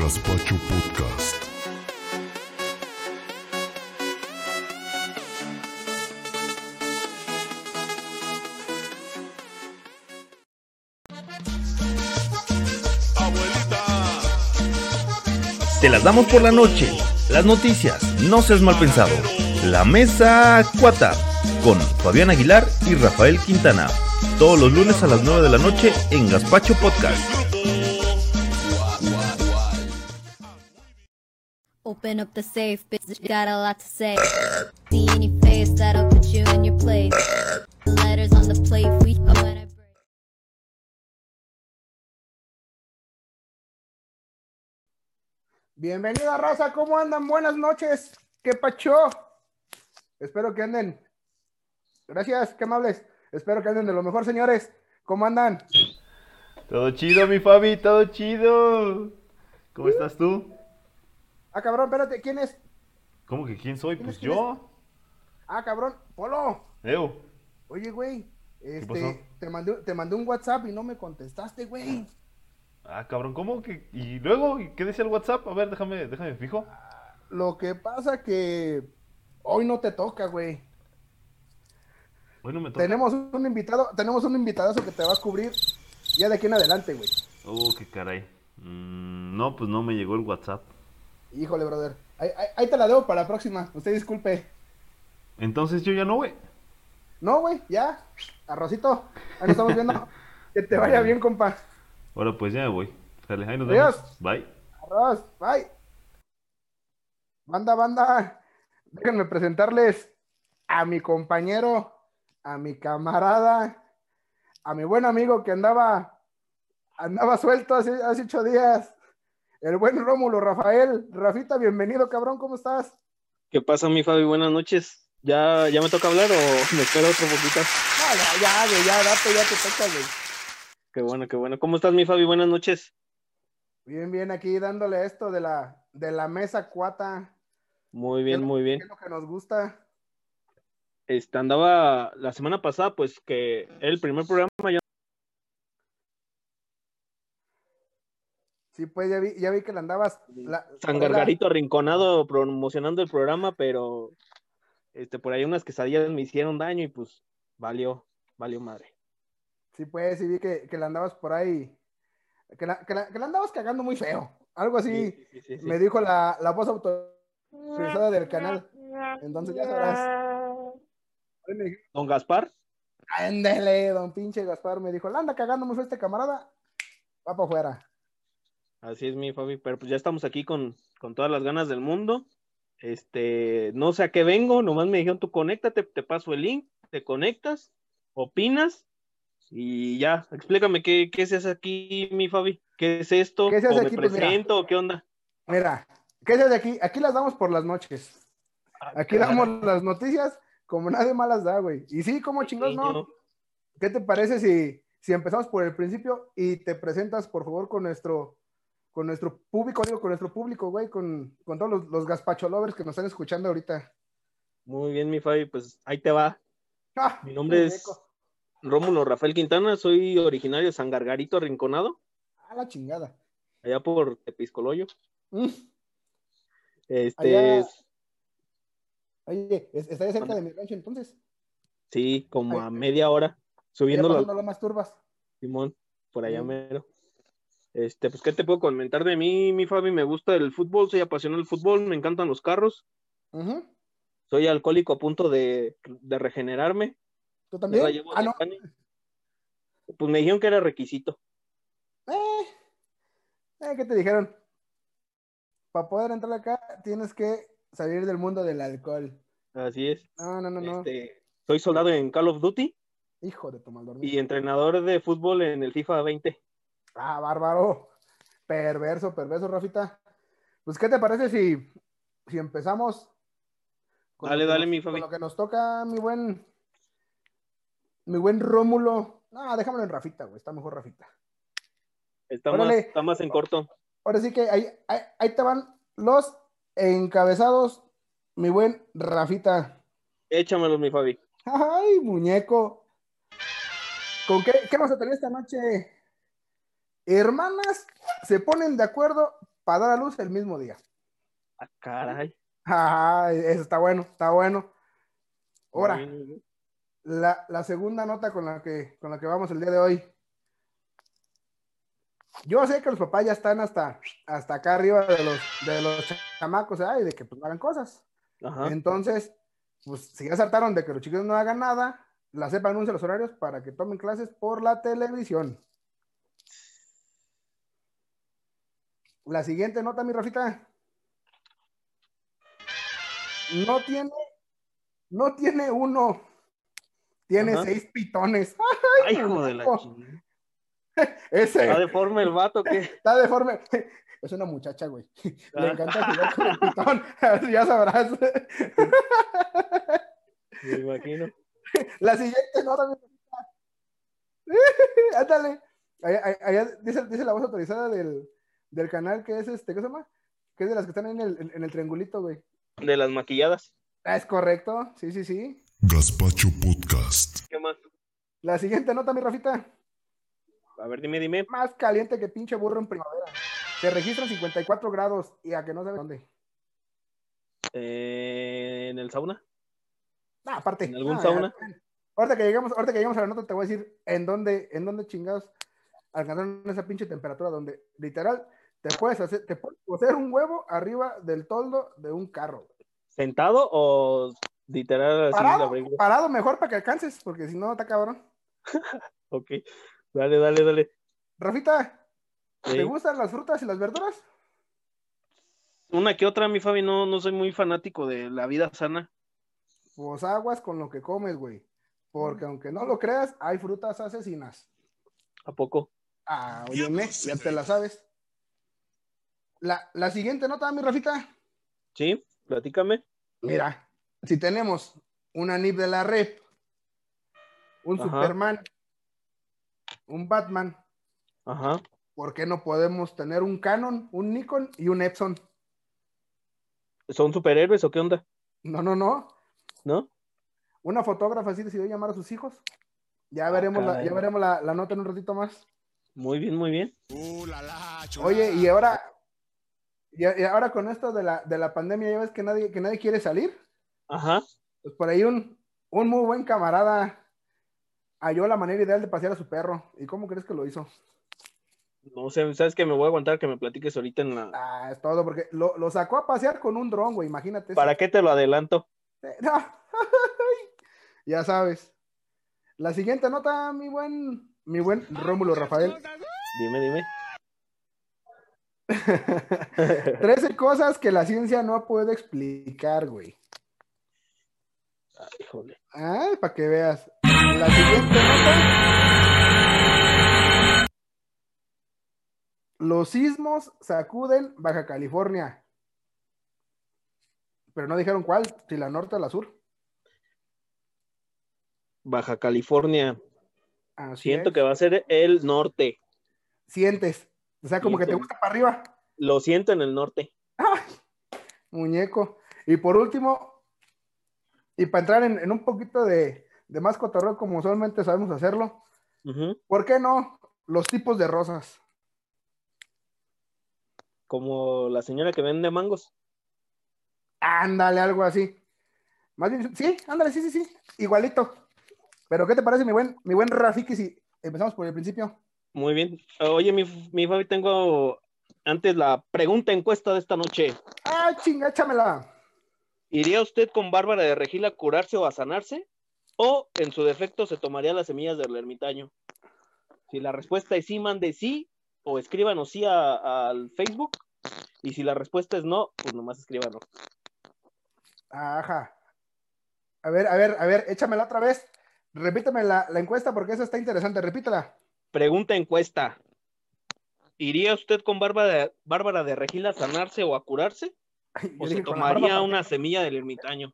Gaspacho Podcast. Te las damos por la noche. Las noticias, no seas mal pensado. La mesa cuata con Fabián Aguilar y Rafael Quintana. Todos los lunes a las 9 de la noche en Gaspacho Podcast. Open up the safe, bitch. Got a lot to say. See any face that'll put you in your place. Letters on the plate, we when I break. Bienvenida, raza. ¿Cómo andan? Buenas noches. ¿Qué pacho? Espero que anden. Gracias, qué amables. Espero que anden de lo mejor, señores. ¿Cómo andan? Todo chido, mi Fabi, todo chido. ¿Cómo estás tú? Ah, cabrón, espérate. ¿Quién es? ¿Cómo que quién soy? ¿Quién Pues quién yo. Ah, cabrón. Polo. Ew. Oye, güey. Este, te mandé, te mandé un WhatsApp y no me contestaste, güey. Ah, cabrón, ¿cómo que? ¿Y luego? ¿Y ¿Qué decía el WhatsApp? A ver, déjame, déjame fijo. Lo que pasa que hoy no te toca, güey. Hoy no me toca. Tenemos un invitado, tenemos un invitadazo que te va a cubrir ya de aquí en adelante, güey. Oh, qué caray. Mm, no, pues no me llegó el WhatsApp. Híjole, brother. Ahí, ahí- ahí te la debo para la próxima. Usted disculpe. Entonces yo ya no, güey. No, güey, ya. Arrocito. Ahí nos estamos viendo. que te vaya bien, compa. Ahora pues ya me voy. Sale, ahí nos Adiós. vemos. Bye. Arroz, bye. Banda, banda. Déjenme presentarles a mi compañero, a mi camarada, a mi buen amigo que andaba, andaba suelto hace, hace ocho días. El buen Rómulo Rafael. Rafita, bienvenido, cabrón, ¿cómo estás? ¿Qué pasa, mi Fabi? Buenas noches. ¿Ya, ¿Ya me toca hablar o me espero otro poquito? No, ya, ya, ya, date, ya te toca, güey. Qué bueno, qué bueno. ¿Cómo estás, mi Fabi? Buenas noches. Bien, bien, aquí dándole esto de la, de la mesa cuata. Muy ¿Qué bien, muy qué bien. es lo que nos gusta? Este, andaba la semana pasada, pues que el primer programa ya Sí, pues ya vi, ya vi que le andabas. la- San Gargarito arrinconado promocionando el programa, pero este, por ahí unas quesadillas me hicieron daño y pues valió, valió madre. Sí, pues, sí vi que, que la andabas por ahí, que la, que la- que la andabas cagando muy feo. Algo así Sí, sí, sí, sí. me dijo la, la voz autorizada del canal. Entonces ya sabrás. Don Gaspar, Ándele, don pinche Gaspar me dijo, la anda cagando muy feo este camarada. Va para afuera. Así es, mi Fabi, pero pues ya estamos aquí con, con todas las ganas del mundo. Este, no sé a qué vengo, nomás me dijeron tú conéctate, te paso el link, te conectas, opinas y ya, explícame qué, qué se hace aquí, mi Fabi, qué es esto, ¿Qué se hace o me aquí? Pues mira. presento, o qué onda. Mira, ¿qué es de aquí? Aquí las damos por las noches. Aquí damos las noticias como nadie más las da, güey. Y sí, como chingados, no. ¿Qué te parece si, si empezamos por el principio y te presentas, por favor, con nuestro, con nuestro público, digo, con nuestro público, güey, con, con todos los, los gazpacho lovers que nos están escuchando ahorita? Muy bien, mi Fabi, pues ahí te va. ¡Ah! Mi nombre es muñeco! Rómulo Rafael Quintana, soy originario de San Gargarito Arrinconado, A la chingada. allá por Tepiscoloyo. Mm. Este, Allá- Oye, ¿es- ¿estaría cerca de mi rancho entonces? sí, como Ay, a media hora, subiendo la las turbas. Simón, por allá Mm. mero. Este, pues, ¿qué te puedo comentar de mí, mi Fabi? Me gusta el fútbol, soy apasionado del fútbol, me encantan los carros, soy alcohólico a punto de, de regenerarme. ¿Tú también? Ah, no. Pues me dijeron que era requisito. Eh, eh, ¿Qué te dijeron? Para poder entrar acá tienes que salir del mundo del alcohol. Así es. No, no, no, no. Este, soy soldado en Call of Duty Hijo de tu mal y entrenador de fútbol en el FIFA 20. Ah, bárbaro. Perverso, perverso, Rafita. Pues, ¿qué te parece si, si empezamos? con Dale, dale, nos- mi con Fabi. lo que nos toca, mi buen. Mi buen Rómulo. No, déjamelo en Rafita, güey. Está mejor Rafita. Está más, está más en corto. Ahora sí que ahí, ahí, ahí te van los encabezados, mi buen Rafita. Échamelos, mi Fabi. Ay, muñeco. ¿Con qué, qué vamos a tener esta noche? Hermanas se ponen de acuerdo para dar a luz el mismo día. Ah, caray. Ajá, eso está bueno, está bueno. Ahora, la, la segunda nota con la, que, con la que vamos el día de hoy. Yo sé que los papás ya están hasta, hasta acá arriba de los, de los chamacos, ¿eh? y de que pues no hagan cosas. Ajá. Entonces, pues si ya saltaron de que los chicos no hagan nada, la CEPA anuncia los horarios para que tomen clases por la televisión. La siguiente nota, mi Rafita. No tiene, no tiene uno, tiene Ajá. seis pitones. Ay, hijo de la chingada. Ese ¿Está deforme el vato que está deforme. Es una muchacha, güey. Le Ah. encanta jugar con el pitón. ya sabrás. Me imagino. La siguiente nota, mi Ándale. Allá, allá- allá dice, dice la voz autorizada del, del canal que es este, ¿qué se llama? Que es de las que están en el, en, en el triangulito, güey. De las maquilladas. Ah, es correcto. Sí, sí, sí. Gaspacho Podcast. ¿Qué más? La siguiente nota, mi Rafita. A ver, dime, dime. Más caliente que pinche burro en primavera. Se registran 54 grados y a que no sabes dónde. Eh, ¿En el sauna? Ah, aparte. ¿En algún Ah, sauna? ya. Ahorita que lleguemos, ahorita que lleguemos a la nota te voy a decir en dónde, en dónde chingados alcanzaron esa pinche temperatura donde literal te puedes hacer, te puedes un huevo arriba del toldo de un carro. ¿Sentado o literal Parado, parado mejor para que alcances, porque si no está cabrón. Ok. Dale, dale, dale. Rafita, ¿te Sí. gustan las frutas y las verduras? Una que otra, mi Fabi, no, no soy muy fanático de la vida sana. Pues aguas con lo que comes, güey. Porque aunque no lo creas, hay frutas asesinas. ¿A poco? Ah, óyeme, ya te la sabes. La, la siguiente nota, mi Rafita. Sí, platícame. Mira, si tenemos una NIP de la rep, un Ajá. Superman, un Batman, Ajá. ¿por qué no podemos tener un Canon, un Nikon y un Epson? ¿Son superhéroes o qué onda? No, no, no. ¿No? Una fotógrafa así decidió llamar a sus hijos. Ya Ah, veremos, la, ya veremos la, la nota en un ratito más. Muy bien, muy bien. Oye, y ahora, y, y ahora con esto de la, de la pandemia, ya ves que nadie, que nadie quiere salir. Ajá. Pues por ahí un, un muy buen camarada halló la manera ideal de pasear a su perro. ¿Y cómo crees que lo hizo? No sé, sabes que me voy a aguantar que me platiques ahorita en la. Ah, es todo, porque lo, lo sacó a pasear con un dron, güey, imagínate. ¿Para qué te lo adelanto? No. ya sabes. La siguiente nota, mi buen, mi buen Rómulo Rafael. Dime, dime. 13 cosas que la ciencia no puede explicar, güey. Ay. Ah, para que veas. La siguiente nota. Los sismos sacuden Baja California. Pero no dijeron cuál, si la norte o la sur. Baja California. Así Siento es. que va a ser el norte. Sientes. O sea, como que te gusta para arriba. Lo siento en el norte. ¡Ay! Muñeco. Y por último, y para entrar en, en un poquito de, de más cotorreo como usualmente sabemos hacerlo. ¿por qué no? Los tipos de rosas. Como la señora que vende mangos. Ándale, algo así. Más bien, sí, ándale, sí, sí, sí. Igualito. Pero, ¿qué te parece, mi buen, mi buen Rafiki, si empezamos por el principio? Muy bien. Oye, mi, mi Fabi, tengo antes la pregunta encuesta de esta noche. ¡Ah, chinga, échamela! ¿Iría usted con Bárbara de Regil a curarse o a sanarse? ¿O en su defecto se tomaría las semillas del ermitaño? Si la respuesta es sí, mande sí, o escríbanos sí a- al Facebook. Y si la respuesta es no, pues nomás escríbanos. Ajá. A ver, a ver, a ver, échamela otra vez. Repíteme la, la encuesta porque esa está interesante. Repítela. Pregunta encuesta. ¿Iría usted con Bárbara de, Bárbara de Regil a sanarse o a curarse? ¿O se tomaría una semilla del ermitaño?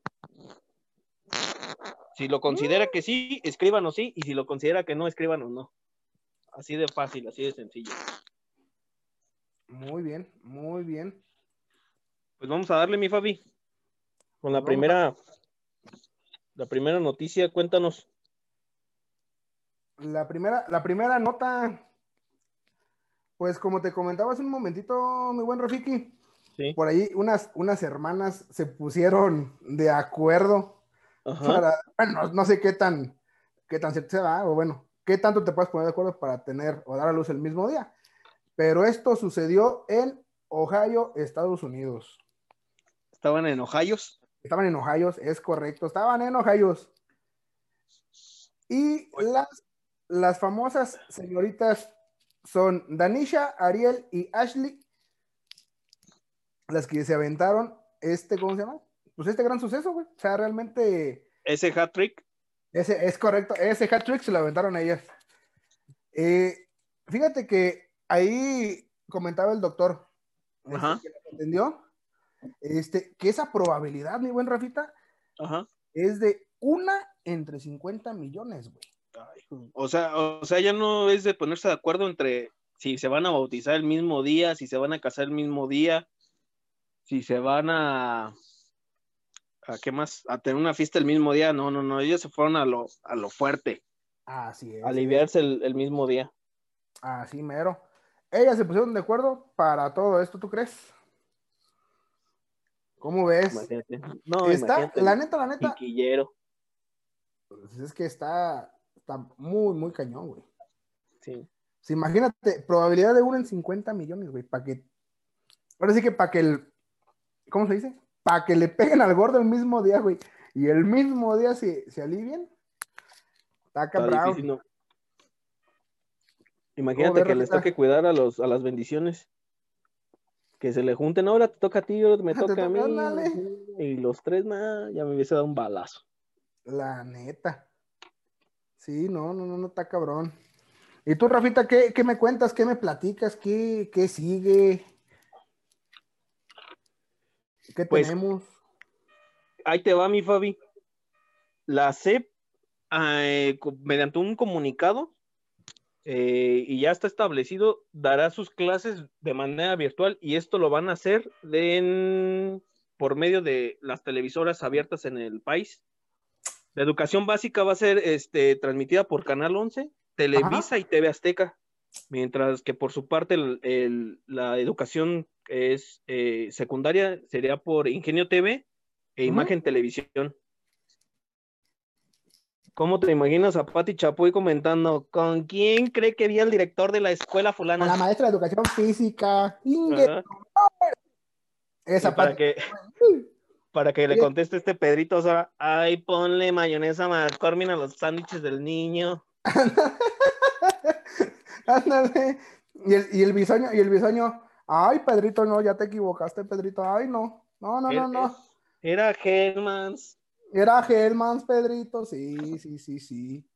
Si lo considera que sí, escríbanos sí, y si lo considera que no, escríbanos no. Así de fácil, así de sencillo. Muy bien, muy bien. Pues vamos a darle, mi Fabi. Con la Vamos primera, la primera noticia, cuéntanos. La primera, la primera nota Pues como te comentaba hace un momentito, mi buen Rafiki, Sí. por ahí unas, unas hermanas se pusieron de acuerdo Ajá. para, bueno, no sé qué tan, qué tan cierto sea, o bueno, qué tanto te puedes poner de acuerdo para tener o dar a luz el mismo día. Pero esto sucedió en Ohio, Estados Unidos. Estaban en Ohayos. Estaban en Ohio, es correcto, estaban en Ohio. Y las, las famosas señoritas son Danisha, Ariel y Ashley, las que se aventaron este, ¿cómo se llama? Pues este gran suceso, güey. O sea, realmente Ese hat trick. ese es correcto, ese hat trick se lo aventaron ellas. Eh, fíjate que ahí comentaba el doctor, este, Ajá. que las atendió, este, que esa probabilidad, mi buen Rafita, Ajá. es de una entre 50 millones, güey. O sea, o sea, ya no es de ponerse de acuerdo entre si se van a bautizar el mismo día, si se van a casar el mismo día, si se van a a qué más, a tener una fiesta el mismo día. No, no, no, ellos se fueron a lo, a lo fuerte, Así es. a aliviarse el, el mismo día. Así mero. Ellas se pusieron de acuerdo para todo esto, ¿tú crees? ¿Cómo ves? Imagínate. No, Está, imagínate, la neta, la neta, piquillero. pues es que está, está muy, muy cañón, güey. Sí. Sí, imagínate, probabilidad de uno en 50 millones, güey, para que, ahora sí que para que el, ¿cómo se dice? Para que le peguen al gordo el mismo día, güey, y el mismo día se, se alivien. Está cabrón. Imagínate que les toque cuidar a los a las bendiciones. Que se le junten, ahora te toca a ti, ahora me Te toca a mí. Y los tres, nada, ya me hubiese dado un balazo. La neta. Sí, no, no, no, no está cabrón. ¿Y tú, Rafita, qué, qué me cuentas? ¿Qué me platicas? ¿Qué, qué sigue? ¿Qué Pues, tenemos? Ahí te va, mi Fabi. La CEP, eh, mediante un comunicado, eh, y ya está establecido, dará sus clases de manera virtual y esto lo van a hacer de en- por medio de las televisoras abiertas en el país. La educación básica va a ser este, transmitida por Canal 11, Televisa y TV Azteca, mientras que por su parte el- el- la educación es eh, secundaria sería por Ingenio TV e. Imagen Televisión. ¿Cómo te imaginas a Pati Chapoy comentando con quién cree que vi al director de la escuela fulana? la maestra de educación física. Inge. Esa para parte. que para que le conteste este Pedrito, o sea, ay, ponle mayonesa McCormick a los sándwiches del niño. Ándale. Y el, y el bisoño, y el bisoño. Ay, Pedrito, no, ya te equivocaste, Pedrito. Ay, no. No, no, no, no. Era Hellmans. Era Hellmans, Pedrito. Sí, sí, sí, sí.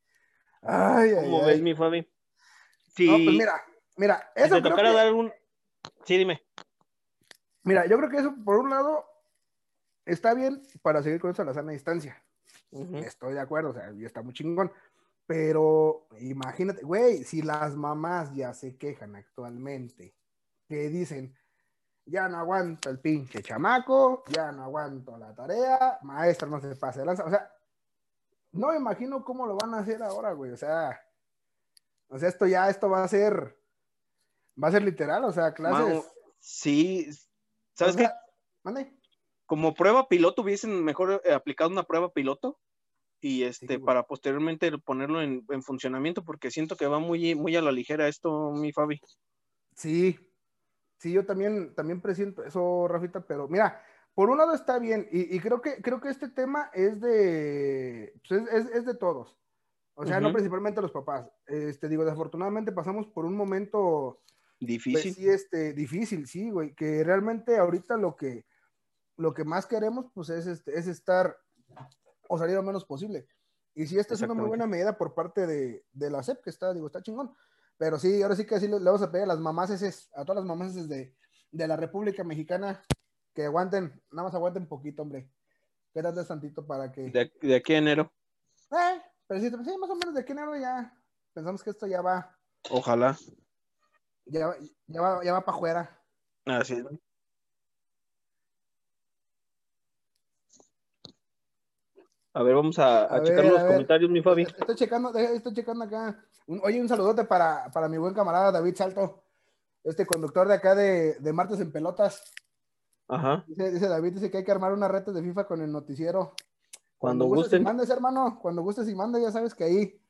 Ay, ay, ¿Cómo ay. ves, mi Fabi? Sí, No, pues mira, mira, si eso te creo tocara que- dar un... Sí, dime. mira, yo creo que eso, por un lado, está bien para seguir con eso a la sana distancia. Estoy de acuerdo, o sea, ya está muy chingón. Pero imagínate, güey, si las mamás ya se quejan actualmente, que dicen, ya no aguanto el pinche chamaco, ya no aguanto la tarea, maestra no se pase de lanza. O sea, no me imagino cómo lo van a hacer ahora, güey. O sea, o sea, esto ya, esto va a ser, va a ser literal, o sea, clases. Sí, ¿sabes O qué? mande. Como prueba piloto hubiesen mejor eh, aplicado una prueba piloto y este Sí, para posteriormente ponerlo en, en funcionamiento porque siento que va muy, muy a la ligera esto, mi Fabi. Sí, sí, yo también, también presiento eso, Rafita, pero mira, por un lado está bien, y, y creo que, creo que este tema es de, pues es, es- es de todos, o sea, no principalmente los papás. Este, digo, desafortunadamente pasamos por un momento, pues, Difícil. sí, este, difícil, sí, güey, que realmente ahorita lo que, lo que más queremos, pues, es, este, es estar o salir lo menos posible. Y sí, esta es una muy buena medida por parte de, de la SEP, que está, digo, está chingón. Pero sí, ahora sí que sí le, le vamos a pedir a las mamás a todas las mamás de, de la República Mexicana, que aguanten, nada más aguanten poquito, hombre. Quédate tantito para que... De, de aquí a enero. Eh, pero sí, sí, más o menos de aquí en enero ya pensamos que esto ya va, Ojalá. ya, va- ya va, ya va para afuera. Así es. A ver, vamos a, a A checar ver, los a comentarios, mi Fabi. Estoy checando, estoy checando acá. Un- oye, un saludote para, para mi buen camarada David Salto. este conductor de acá de, de Martes en Pelotas. Ajá. Dice, dice David, dice que hay que armar una reta de FIFA con el noticiero. Cuando gustes gusten. y mandes, hermano, cuando gustes y mandes, ya sabes que ahí.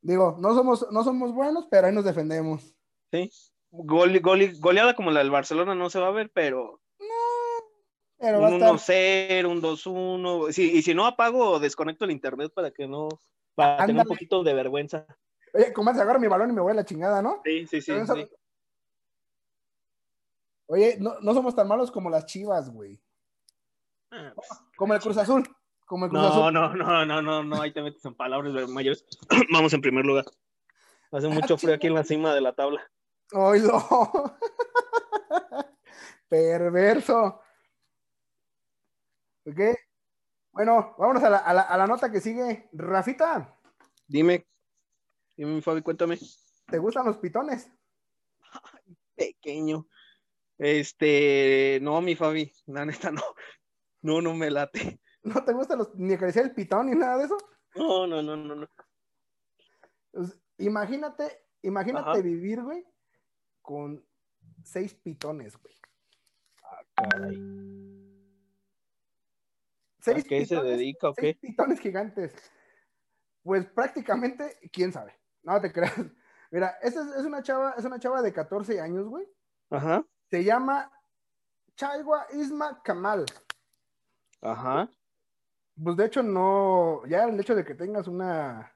Digo, no somos, no somos buenos, pero ahí nos defendemos. Sí. Gole- gole- goleada como la del Barcelona no se va a ver, pero Pero un estar. 1-0, un 2-1. Sí, y si no apago o desconecto el internet para que no, para tener un poquito de vergüenza. Oye, ¿cómo se agarra mi balón y me voy a la chingada, no? Sí, sí, sí. Pero eso- sí. Oye, no, no somos tan malos como las chivas, güey. Ah, pues, Como el Cruz Azul. Como el Cruz No, Azul. no, no, no, no, no, ahí te metes en palabras mayores. Vamos en primer lugar. Hace Ah, mucho frío aquí en la cima de la tabla. Oílo. Perverso. ¿Ok? Bueno, vámonos a la, a la- a la nota que sigue. Rafita, Dime, dime, mi Fabi, cuéntame. ¿te gustan los pitones? Pequeño. Este, no, mi Fabi, la neta no. No, no me late. ¿No te gustan los, ni acariciar el pitón ni nada de eso? No, no, no, no, no. Pues, imagínate, imagínate Ajá. vivir, güey, con seis pitones, güey. Caray. Seis ¿A qué se pitones, dedica o seis qué? pitones gigantes. Pues prácticamente, quién sabe. No te creas. Mira, esta es, es una chava, es una chava de 14 años, güey. Ajá, Se llama Chaiwa Isma Kamal. ajá. Pues de hecho, no, ya el hecho de que tengas una,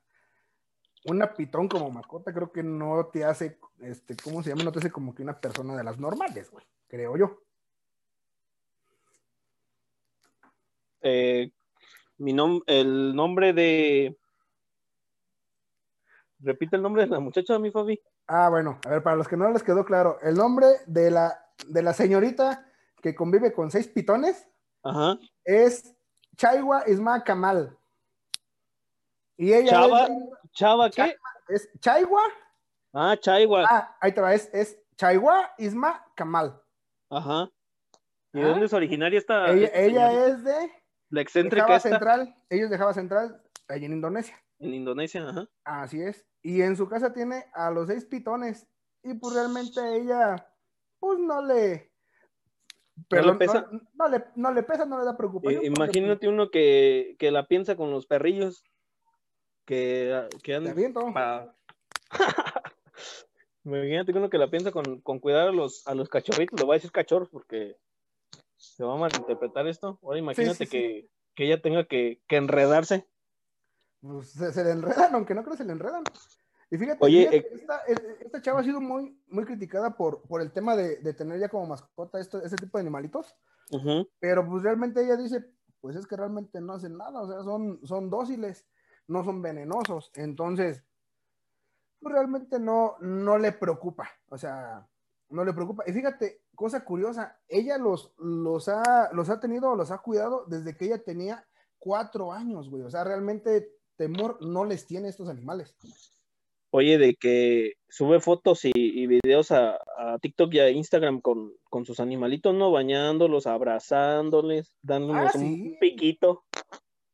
una pitón como mascota, creo que no te hace, este, ¿cómo se llama? No te hace como que una persona de las normales, güey, creo yo. Eh, mi nom el nombre de. Repite el nombre de la muchacha, mi Fabi. Ah, bueno, a ver, para los que no les quedó claro, el nombre de la, de la señorita que convive con seis pitones Ajá. es Chaiwa Isma Kamal. Y ella Chava. es, Chava, ¿qué? es Chaiwa, Ah, Chaiwa. ah, ahí te va, es, es Chaiwa Isma Kamal. Ajá. ¿Y de Ah. dónde es originaria esta? ella esta ella es de La excéntrica esta Central, ellos de Java Central, allá en Indonesia. en Indonesia, ajá. Así es. Y en su casa tiene a los seis pitones. Y pues realmente a ella, pues no le. pesa? No, no le, no le pesa, no le da preocupación. imagínate uno que, que la piensa con los perrillos que, que andan pa- Imagínate uno que la piensa con, con cuidar a los, a los cachorritos, lo voy a decir cachorros porque se va a malinterpretar esto. Ahora imagínate sí, sí. Que, que ella tenga que, que enredarse. Pues, se, se le enredan, aunque no creo que se le enredan. Y fíjate, Oye, fíjate, eh, esta, esta chava ha sido muy, muy criticada por, por el tema de, de tener ya como mascota esto, ese tipo de animalitos. Pero pues realmente ella dice, pues es que realmente no hacen nada, o sea, son, son dóciles, no son venenosos. Entonces, pues realmente no, no le preocupa, o sea, no le preocupa. Y fíjate, cosa curiosa, ella los, los, ha, los ha tenido, los ha cuidado desde que ella tenía cuatro años, güey. O sea, realmente temor no les tiene estos animales. Oye, de que sube fotos y, y videos a, a TikTok y a Instagram con, con sus animalitos, ¿no? Bañándolos, abrazándoles, dándoles Ah, un sí. piquito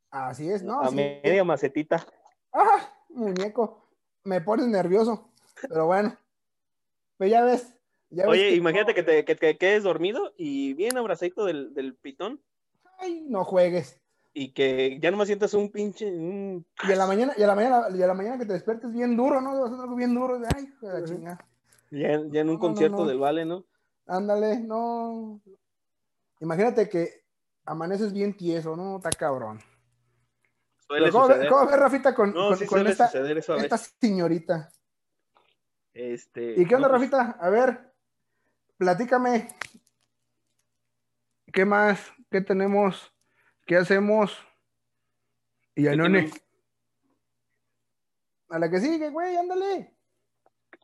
Así es, ¿no? a Sí. media macetita. ¡Ah! Muñeco, me pones nervioso, pero bueno. Pues ya ves. Oye, que- imagínate que te que, que quedes dormido y bien abrazadito del, del pitón Ay, no juegues. y que ya nomás sientas un pinche. un- Y a la mañana, y a la mañana, y a la mañana que te despiertes bien duro, ¿no? Vas a algo bien duro. Ay, hijo de la chingada. ya, ya en un No, no, concierto no. del Vale, ¿no? Ándale, no. Imagínate que amaneces bien tieso, ¿no? Está cabrón. Suele ¿Cómo, cómo ves, Rafita, con, No, con- sí con esta, esta señorita? Este, ¿Y qué onda, no, pues, Rafita? A ver, platícame. ¿Qué más? ¿Qué tenemos? ¿Qué hacemos? Y ¿qué Anone. A la que sigue, güey, ándale.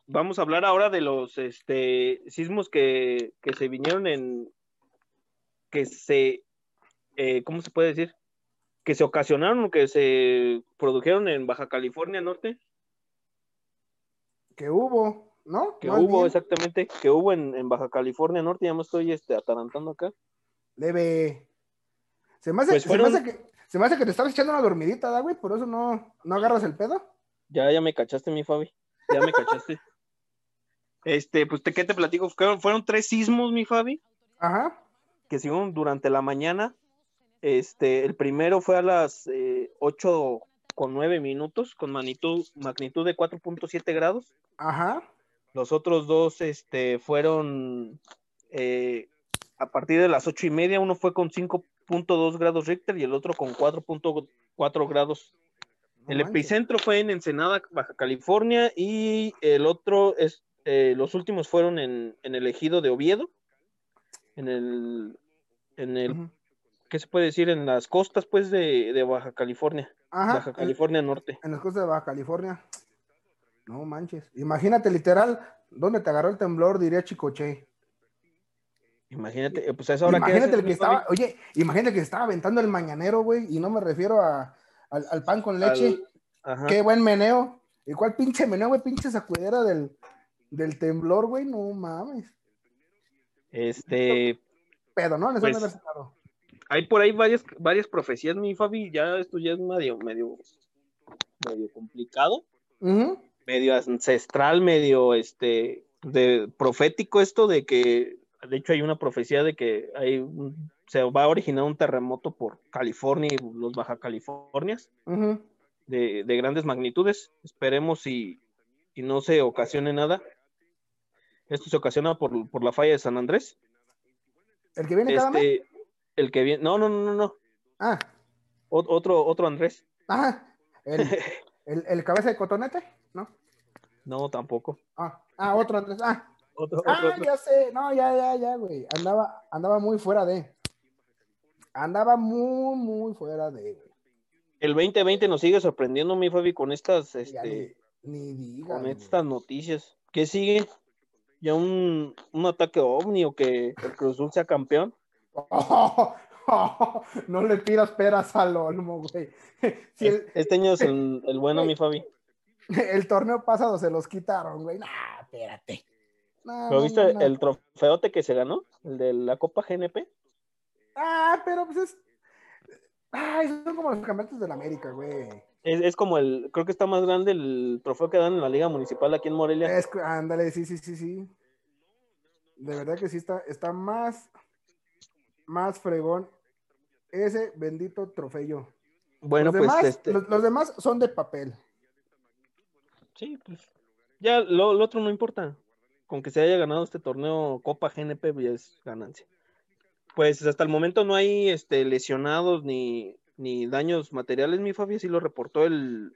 Vamos a hablar ahora de los este, sismos que, que se vinieron en. que se. eh, ¿Cómo se puede decir? Que se ocasionaron que se produjeron en Baja California Norte. Que hubo, ¿no? Que hubo, bien, exactamente. Que hubo en, en Baja California Norte. Ya me estoy este, atarantando acá. Leve. Se me hace, Pues se me fueron- hace que, se me hace que te estabas echando una dormidita, ¿da, güey? Por eso no, no agarras el pedo. Ya, ya me cachaste, mi Fabi. Ya me cachaste. Este, pues, ¿te- ¿qué te platico? Fueron, fueron tres sismos, mi Fabi, Ajá. que se dieron durante la mañana. Este, el primero fue a las eh, 8 con 9 minutos, con magnitud, magnitud de 4.7 grados. Ajá. Los otros dos este, fueron eh, a partir de las ocho y media. Uno fue con 5.2 grados Richter y el otro con 4.4 grados. El epicentro fue en Ensenada, Baja California, y el otro es, eh, los últimos fueron en, en el ejido de Oviedo, en el, en el, Ujú. ¿qué se puede decir? En las costas, pues, de, de Baja California, Ajá. Baja en- California Norte. En las costas de Baja California. No manches. Imagínate literal, ¿dónde te agarró el temblor? Diría Chicoche. Imagínate, eh, pues a esa hora Imagínate haces, el que estaba, oye, imagínate que estaba aventando el mañanero, güey, y no me refiero a, al, al pan con leche. Al- ajá. Qué buen meneo. ¿Y cuál pinche meneo, güey? Pinche sacudera del, del temblor, güey. No mames. Este, Pedo, ¿no? Les Pues, han hay por ahí varias, varias profecías, mi Fabi, ya esto ya es medio, medio, medio complicado, Ujú. Medio ancestral, medio este de profético esto de que de hecho hay una profecía de que hay un- se va a originar un terremoto por California y los Baja Californias de, de grandes magnitudes. Esperemos y, y no se ocasione nada. Esto se ocasiona por, por la falla de San Andrés. ¿El que viene cada mes? Este, el que viene, no, no, no, no, no, Ah, Ot- otro, otro Andrés. ajá. El, el, el cabeza de cotonete, ¿no? No, tampoco. Ah, ah, otro Andrés. Ah, Otro, ah, otro, otro. ya sé. No, ya, ya, ya, güey. Andaba, andaba muy fuera de. Andaba muy, muy fuera de, güey. El 2020 nos sigue sorprendiendo, mi Fabi, con estas, este, ni, ni digas, con güey. estas noticias. ¿Qué sigue? ¿Ya un, un ataque ovni o que el Cruz Azul sea campeón? no le pidas peras al olmo, güey. Si el, Este año es el, el bueno, mi Fabi. el torneo pasado se los quitaron, güey. Nah, espérate. No, ¿Pero no, viste no, no. el trofeote que se ganó? El de la Copa GNP. Ah, pero pues es. Ay, son como los campeonatos de la América, güey. Es, es como el, creo que está más grande el trofeo que dan en la Liga Municipal aquí en Morelia. Es, ándale, sí, sí, sí, sí. De verdad que sí está, está más, más fregón ese bendito trofeo. Bueno, los, pues demás, este, los, los demás son de papel. Sí, pues ya lo, otro no importa. Con que se haya ganado este torneo Copa GNP es ganancia. Pues hasta el momento no hay este, lesionados ni, ni daños materiales, mi Fabi, así lo reportó el,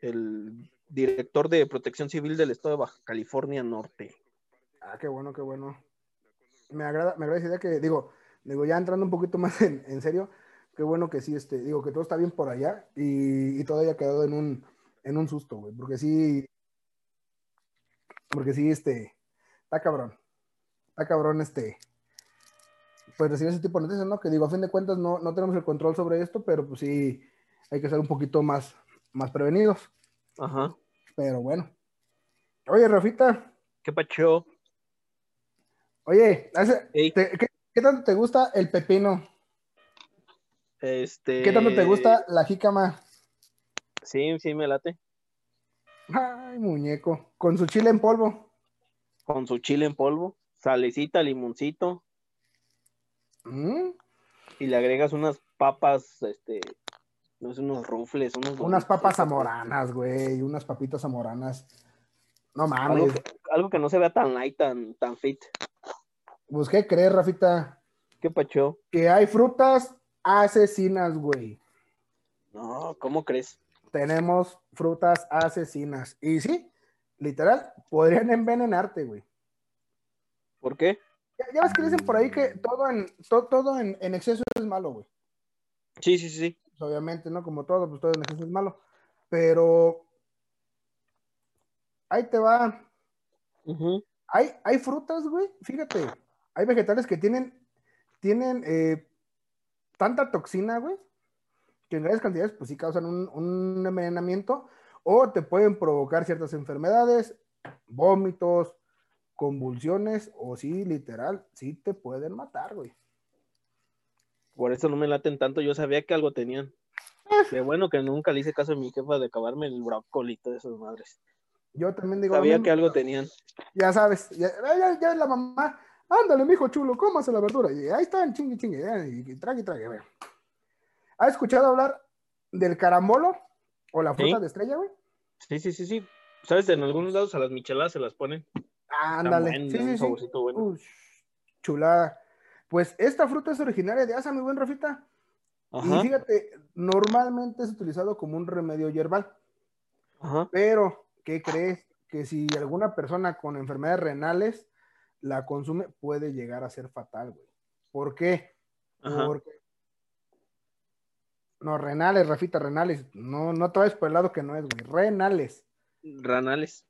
el director de Protección Civil del Estado de Baja California Norte. Ah, qué bueno, qué bueno. Me agrada, me agrada esa que, digo, digo, ya entrando un poquito más en, en serio, qué bueno que sí, este, digo, que todo está bien por allá y, y todo haya quedado en un, en un susto, güey, porque sí, porque sí, este, está cabrón, está cabrón, este, pues recibir ese tipo de noticias, ¿no? Que digo, a fin de cuentas no, no tenemos el control sobre esto, pero pues sí, hay que ser un poquito más, más prevenidos, Ajá. pero bueno. Oye, Rafita, ¿Qué pacho? oye, hace- Ey, ¿Te- qué, qué tanto te gusta el pepino? este... ¿Qué tanto te gusta la jícama? Sí, sí, me late. Ay, muñeco. Con su chile en polvo. Con su chile en polvo, salecita, limoncito, Mm, y le agregas unas papas, este, no sé, unos rufles, unos Unas papas zamoranas, güey. Unas papitas zamoranas. No Algo mames. que, algo que no se vea tan light, tan, tan fit. Pues, ¿qué crees, Rafita? ¿Qué pacho? Que hay frutas asesinas, güey. No, ¿cómo crees? Tenemos frutas asesinas. Y sí, literal, podrían envenenarte, güey. ¿Por qué? Ya, ya ves que dicen por ahí que todo en, to- todo en, en exceso es malo, güey. Sí, sí, sí. Pues, obviamente, ¿no? Como todo, pues todo en exceso es malo. Pero ahí te va. Hay, hay frutas, güey. Fíjate, hay vegetales que tienen, tienen eh, tanta toxina, güey, que en grandes cantidades, pues sí causan un, un envenenamiento o te pueden provocar ciertas enfermedades, vómitos, convulsiones o sí, literal, sí te pueden matar, güey. Por eso no me laten tanto. Yo sabía que algo tenían. Qué bueno que nunca le hice caso a mi jefa de acabarme el brócoli y todas esas madres. Yo también digo. Sabía que algo tenían. Ya sabes, ya, ya, ya la mamá, ándale, mijo chulo, cómase la verdura. Y ahí están, chingue, chingue, y, trague, trague, güey. ¿Has escuchado hablar del carambolo o la fruta Sí. de estrella, güey? Sí, sí, sí, sí. ¿Sabes? En algunos lados a las micheladas se las ponen. Ándale, buen, sí, sí, sí. bueno. Chulada. Pues esta fruta es originaria de Asa, mi buen Rafita. Ajá, Y fíjate, normalmente es utilizado como un remedio hierbal. ajá. Pero, ¿qué crees? Que si alguna persona con enfermedades renales la consume, puede llegar a ser fatal, güey. ¿Por qué? Ajá. Porque... No, renales, Rafita, renales. No, no te vayas por el lado que no es, güey. Renales. Ranales.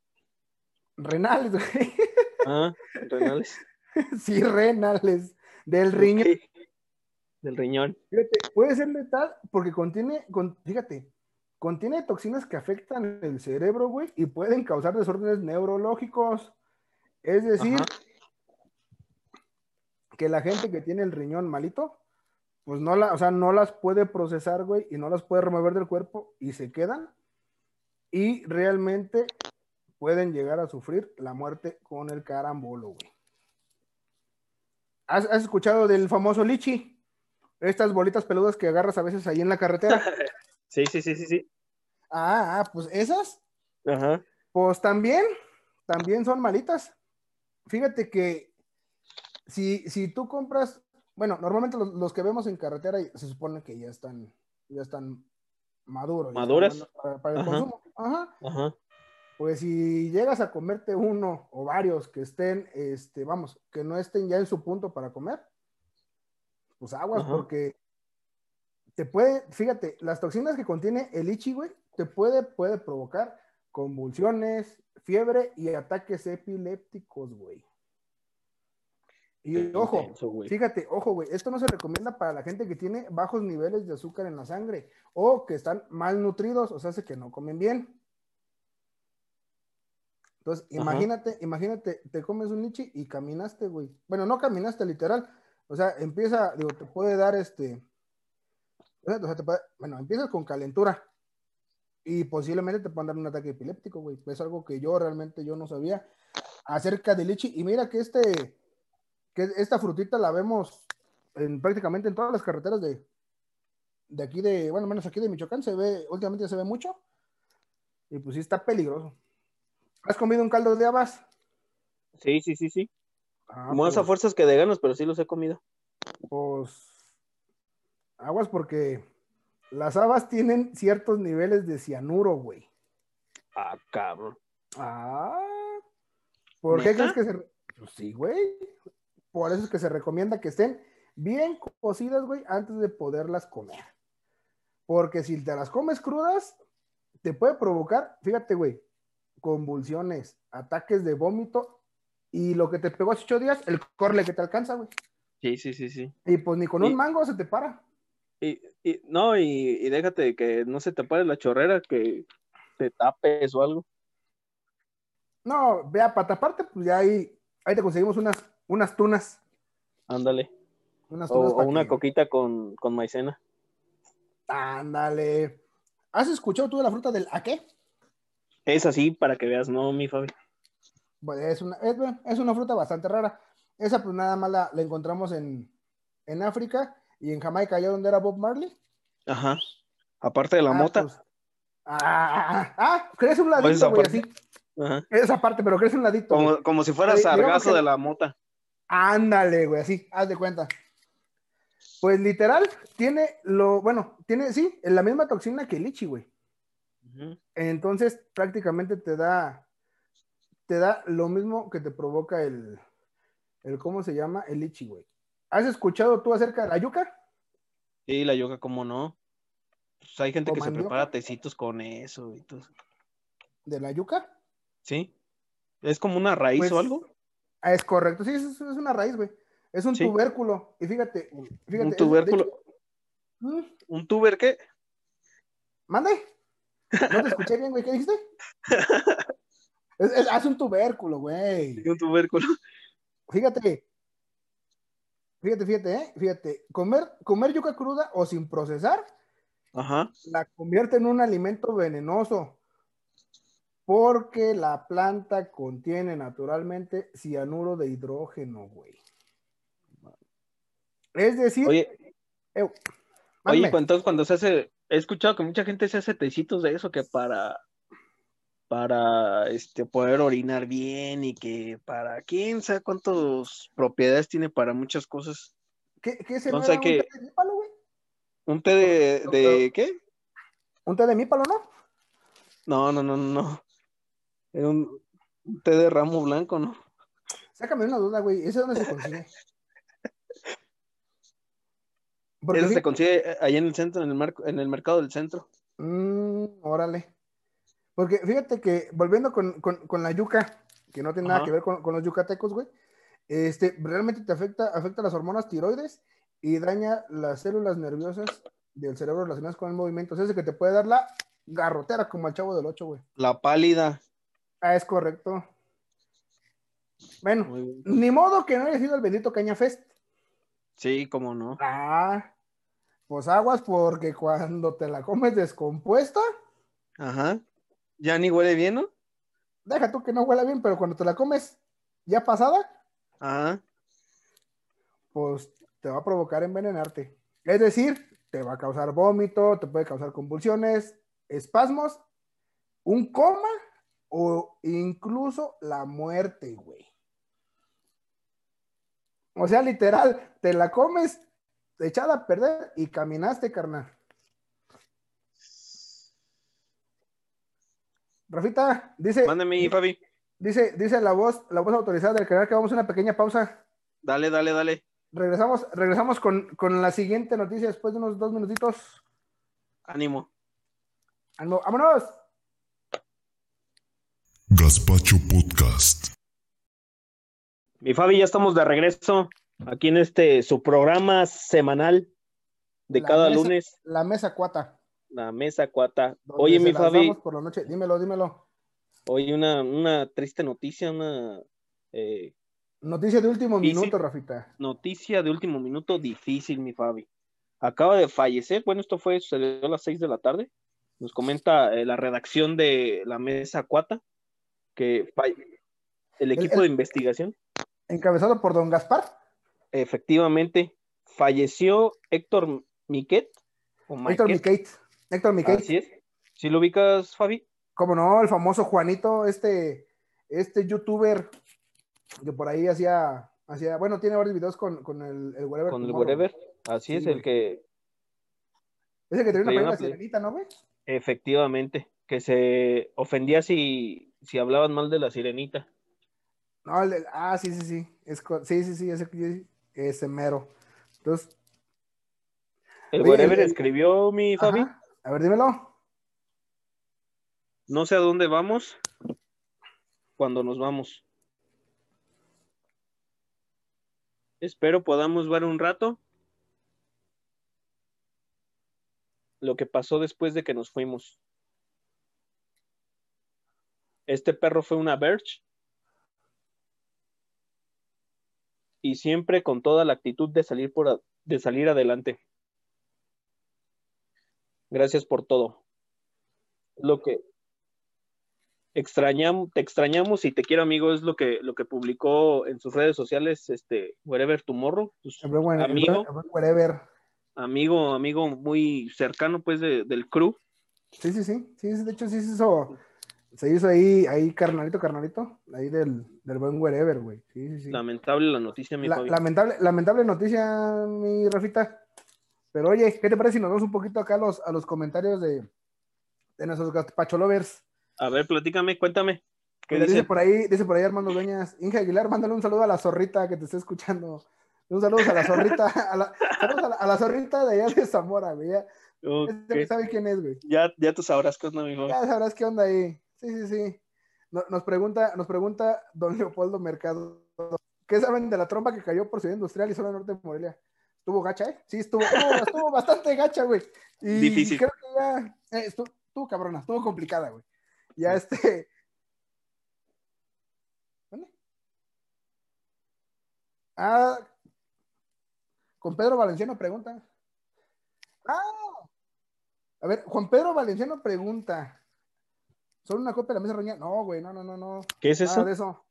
Renales, güey. Ah, renales. sí, renales. Del riñón. Del riñón. Fíjate, puede ser letal porque contiene, con- fíjate, contiene toxinas que afectan el cerebro, güey, y pueden causar desórdenes neurológicos. Es decir, Ajá. que la gente que tiene el riñón malito, pues no la, o sea, no las puede procesar, güey, y no las puede remover del cuerpo y se quedan. Y realmente pueden llegar a sufrir la muerte con el carambolo, güey. ¿Has, has escuchado del famoso lichi? Estas bolitas peludas que agarras a veces ahí en la carretera. Sí, sí, sí, sí, sí. Ah, ah, pues esas, Ajá. pues también, también son malitas. Fíjate que si, si tú compras, bueno, normalmente los, los que vemos en carretera se supone que ya están, ya están maduros. están Maduras. Para, para el Ajá. consumo. Ajá. Ajá. Pues si llegas a comerte uno o varios que estén, este, vamos, que no estén ya en su punto para comer, pues aguas, Ajá. porque te puede, fíjate, las toxinas que contiene el ichi, güey, te puede, puede provocar convulsiones, fiebre y ataques epilépticos, güey. Y ojo, intenso, fíjate, ojo, güey, esto no se recomienda para la gente que tiene bajos niveles de azúcar en la sangre o que están mal nutridos, o sea, hace que no comen bien. Entonces, Ajá. imagínate, imagínate, te comes un lichi y caminaste, güey. Bueno, no caminaste literal. O sea, empieza, digo, te puede dar este. O sea, te puede- bueno, empiezas con calentura y posiblemente te puedan dar un ataque epiléptico, güey. Es algo que yo realmente yo no sabía acerca del lichi. Y mira que este, que esta frutita la vemos en, prácticamente en todas las carreteras de, de aquí de, bueno, menos aquí de Michoacán, se ve, últimamente se ve mucho. Y pues sí está peligroso. ¿Has comido un caldo de habas? Sí, sí, sí, sí. Ah, Más a fuerzas que de ganas, pero sí los he comido. pues, aguas porque las habas tienen ciertos niveles de cianuro, güey. Ah, cabrón. Ah, ¿por qué crees que se... Pues sí, güey. Por eso es que se recomienda que estén bien cocidas, güey, antes de poderlas comer. Porque si te las comes crudas, te puede provocar, fíjate, güey, convulsiones, ataques de vómito y lo que te pegó hace ocho días, el corle que te alcanza, güey. Sí, sí, sí, sí. Y pues ni con Y- un mango se te para. Y, y- no, y, y déjate que no se te pare la chorrera, que te tapes o algo. No, vea, para taparte, pues ya ahí, ahí te conseguimos unas, unas tunas. Ándale. Unas O, tunas o pa' una que- coquita con, con maicena. Ándale. ¿Has escuchado tú de la fruta del aque? Es así para que veas, no, mi Fabi. Bueno, es una, es, bueno, es una fruta bastante rara. Esa pues nada más la, la encontramos en, en África y en Jamaica, allá donde era Bob Marley. Ajá. Aparte de la Ah, mota. pues, ah, ah, ah, crece un Pues ladito, güey, así. Ajá. Esa parte, pero crece un ladito. Como, como si fuera sargazo que- de la mota. Ándale, güey, así, haz de cuenta. Pues literal, tiene lo, bueno, tiene, sí, la misma toxina que el lichi, güey. Entonces, prácticamente te da, te da lo mismo que te provoca el, el ¿cómo se llama? El lichi, güey. ¿Has escuchado tú acerca de la yuca? Sí, la yoga, ¿cómo no? Pues hay gente ¿O que se prepara tecitos con eso y todo. ¿De la yuca? ¿Sí? ¿Es como una raíz Pues, o algo? Ah, es correcto, sí, es, es una raíz, güey. Es un Sí. tubérculo. Y fíjate, fíjate. ¿Un tubérculo? hecho- ¿Mm? ¿Un tuber qué? ¿Mande? No te escuché bien, güey, ¿qué dijiste? Es, es- haz un tubérculo, güey. Un tubérculo. Fíjate. Fíjate, fíjate, ¿eh? Fíjate. Comer, comer yuca cruda o sin procesar Ajá. la convierte en un alimento venenoso. Porque la planta contiene naturalmente cianuro de hidrógeno, güey. Es decir, Oye, eh, oye, pues, entonces cuando se hace, he escuchado que mucha gente se hace tecitos de eso que para para este poder orinar bien y que para quién sabe cuántas propiedades tiene para muchas cosas. ¿Qué, qué se entonces que- un té de mípalo, güey? ¿Un té de, de qué? ¿Un té de mípalo? No, no, no, no, no. Era un, té de ramo blanco, ¿no? Sácame una duda, güey. ¿Ese dónde se consigue? Eso se fíjate- consigue ahí en el centro, en el, marco, en el mercado del centro. Mm, órale. Porque fíjate que volviendo con, con- con la yuca, que no tiene nada que ver con, con los yucatecos, güey, este, realmente te afecta, afecta las hormonas tiroides y daña las células nerviosas del cerebro relacionadas con el movimiento. O sea, es que te puede dar la garrotera como al chavo del 8, güey. La pálida. Ah, es correcto. Bueno, ni modo que no haya sido el bendito Caña Fest. Sí, cómo no. Ah, pues aguas porque cuando te la comes descompuesta, Ajá. Ya ni huele bien, ¿no? deja tú que no huela bien, pero cuando te la comes ya pasada, Ajá. pues te va a provocar envenenarte. Es decir, te va a causar vómito, te puede causar convulsiones, espasmos, un coma o incluso la muerte, güey. O sea, literal, te la comes echada a perder y caminaste, carnal. Rafita, dice, Mándame, Fabi. dice, dice la voz, la voz autorizada del canal que vamos a una pequeña pausa. Dale, dale, dale. Regresamos, regresamos con, con la siguiente noticia después de unos dos minutitos. Ánimo. Ánimo, ¡Vámonos! Gazpacho Podcast. Mi Fabi, ya estamos de regreso aquí en este su programa semanal de La cada mesa- lunes, La mesa cuata. la mesa cuata. donde Oye, mi Fabi, por la noche. Dímelo, dímelo. oye, una, una triste noticia, una eh, Noticia de último minuto, Rafita. noticia de último minuto difícil, mi Fabi. Acaba de fallecer, bueno, esto fue, sucedió a las seis de la tarde. Nos comenta eh, la redacción de la mesa cuata que el equipo el- de investigación Encabezado por don Gaspar. efectivamente falleció Héctor Miquet o Héctor Miquet. Héctor Miquet. Así es. ¿Sí lo ubicas, Fabi? Como no, el famoso Juanito, este, este youtuber que por ahí hacía, hacía bueno, tiene varios videos con, con el, el Wherever Con el. Wherever. Así Sí, es, güey. el que Ese que tenía una una sirenita, ¿no, güey? efectivamente, que se ofendía si, si hablaban mal de la sirenita. No, el ah, sí, sí, sí. Es, sí, sí, sí, ese, ese mero. Entonces, El Oye, el- el- escribió mi Fabi. ajá. A ver, dímelo. No sé a dónde vamos cuando nos vamos. Espero podamos ver un rato lo que pasó después de que nos fuimos. Este perro fue una Birch y siempre con toda la actitud de salir por de salir adelante. Gracias por todo. Lo que extrañamos, te extrañamos y te quiero, amigo, es lo que, lo que publicó en sus redes sociales, este, Wherever Tomorrow, pues, el amigo, wherever. amigo, amigo muy cercano, pues, de- del crew. Sí, sí, sí. Sí, sí, de hecho, sí se hizo. Se hizo ahí, ahí, carnalito, carnalito. Ahí del, del buen wherever, güey. Sí, sí, sí. Lamentable la noticia, mi La- lamentable, lamentable noticia, mi Rafita. Pero oye, ¿qué te parece si nos vamos un poquito acá a los, a los comentarios de, de nuestros gazpacholovers? A ver, platícame, cuéntame. ¿Qué dice dice? por ahí, dice por ahí Armando Dueñas, Inge Aguilar, mándale un saludo a la zorrita que te está escuchando. Un saludo a la zorrita, a la, saludos a la, a la zorrita de allá de Zamora, güey. Ya, Ok. ya sabe quién es, güey. Ya, ya tú sabrás qué onda, mi Fabi. Ya sabrás qué onda ahí. Sí, sí, sí. No- nos pregunta, nos pregunta don Leopoldo Mercado, ¿qué saben de la tromba que cayó por Ciudad Industrial y zona norte de Morelia? Estuvo gacha, ¿eh? Sí, estuvo, estuvo, estuvo bastante gacha, güey. Y Difícil. creo que ya, eh, estuvo, estuvo cabrona, estuvo complicada, güey. Ya este. ¿Dónde? Ah, con Pedro Valenciano pregunta. Ah, a ver, Juan Pedro Valenciano pregunta. Son una copia de la mesa reñida. No, güey, no, no, no, no. ¿Qué es Nada eso? de eso.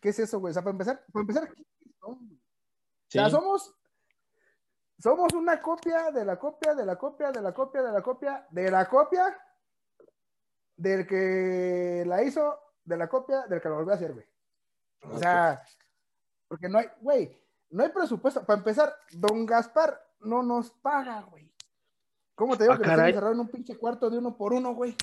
¿Qué es eso, güey? O sea, para empezar, para empezar, ¿qué? Sí. O sea, somos, somos una copia de la copia, de la copia, de la copia, de la copia, de la copia del que la hizo, de la copia del que la volvió a hacer, güey. O sea, porque no hay, güey, no hay presupuesto. Para empezar, don Gaspar no nos paga, güey. ¿Cómo te digo Ah, que nos encerrado en un pinche cuarto de uno por uno, güey?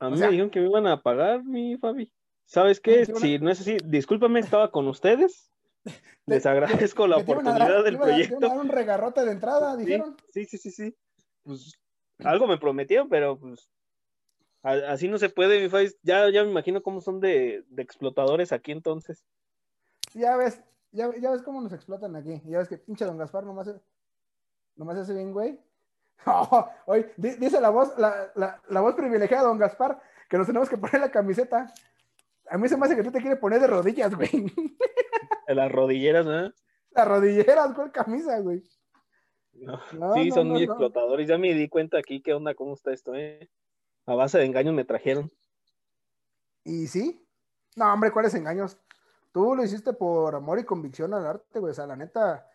A o mí sea- me dijeron que me iban a pagar, mi Fabi. ¿Sabes qué? Sí, Si no es así, discúlpame, estaba con ustedes. Les agradezco la dar- oportunidad te del iban a- te iban a proyecto. dar un regarrote de entrada, dijeron. sí, sí, sí, sí. Pues algo me prometieron, pero pues así no se puede, mi Fabi. Ya, ya me imagino cómo son de, de explotadores aquí entonces. Ya ves, ya, ya ves cómo nos explotan aquí. Ya ves que pinche don Gaspar nomás, nomás hace bien, güey. Oh, oye, di- dice la voz, la, la, la voz privilegiada de don Gaspar que nos tenemos que poner la camiseta. A mí se me hace que tú te quieres poner de rodillas, güey. En las rodilleras, ¿no? Las rodilleras, ¿cuál camisa, güey? No. No, sí, no, son muy explotadores. Ya me di cuenta aquí qué onda, cómo está esto, ¿eh? A base de engaños me trajeron. Y sí. No, hombre, ¿cuáles engaños? Tú lo hiciste por amor y convicción al arte, güey. O sea, la neta.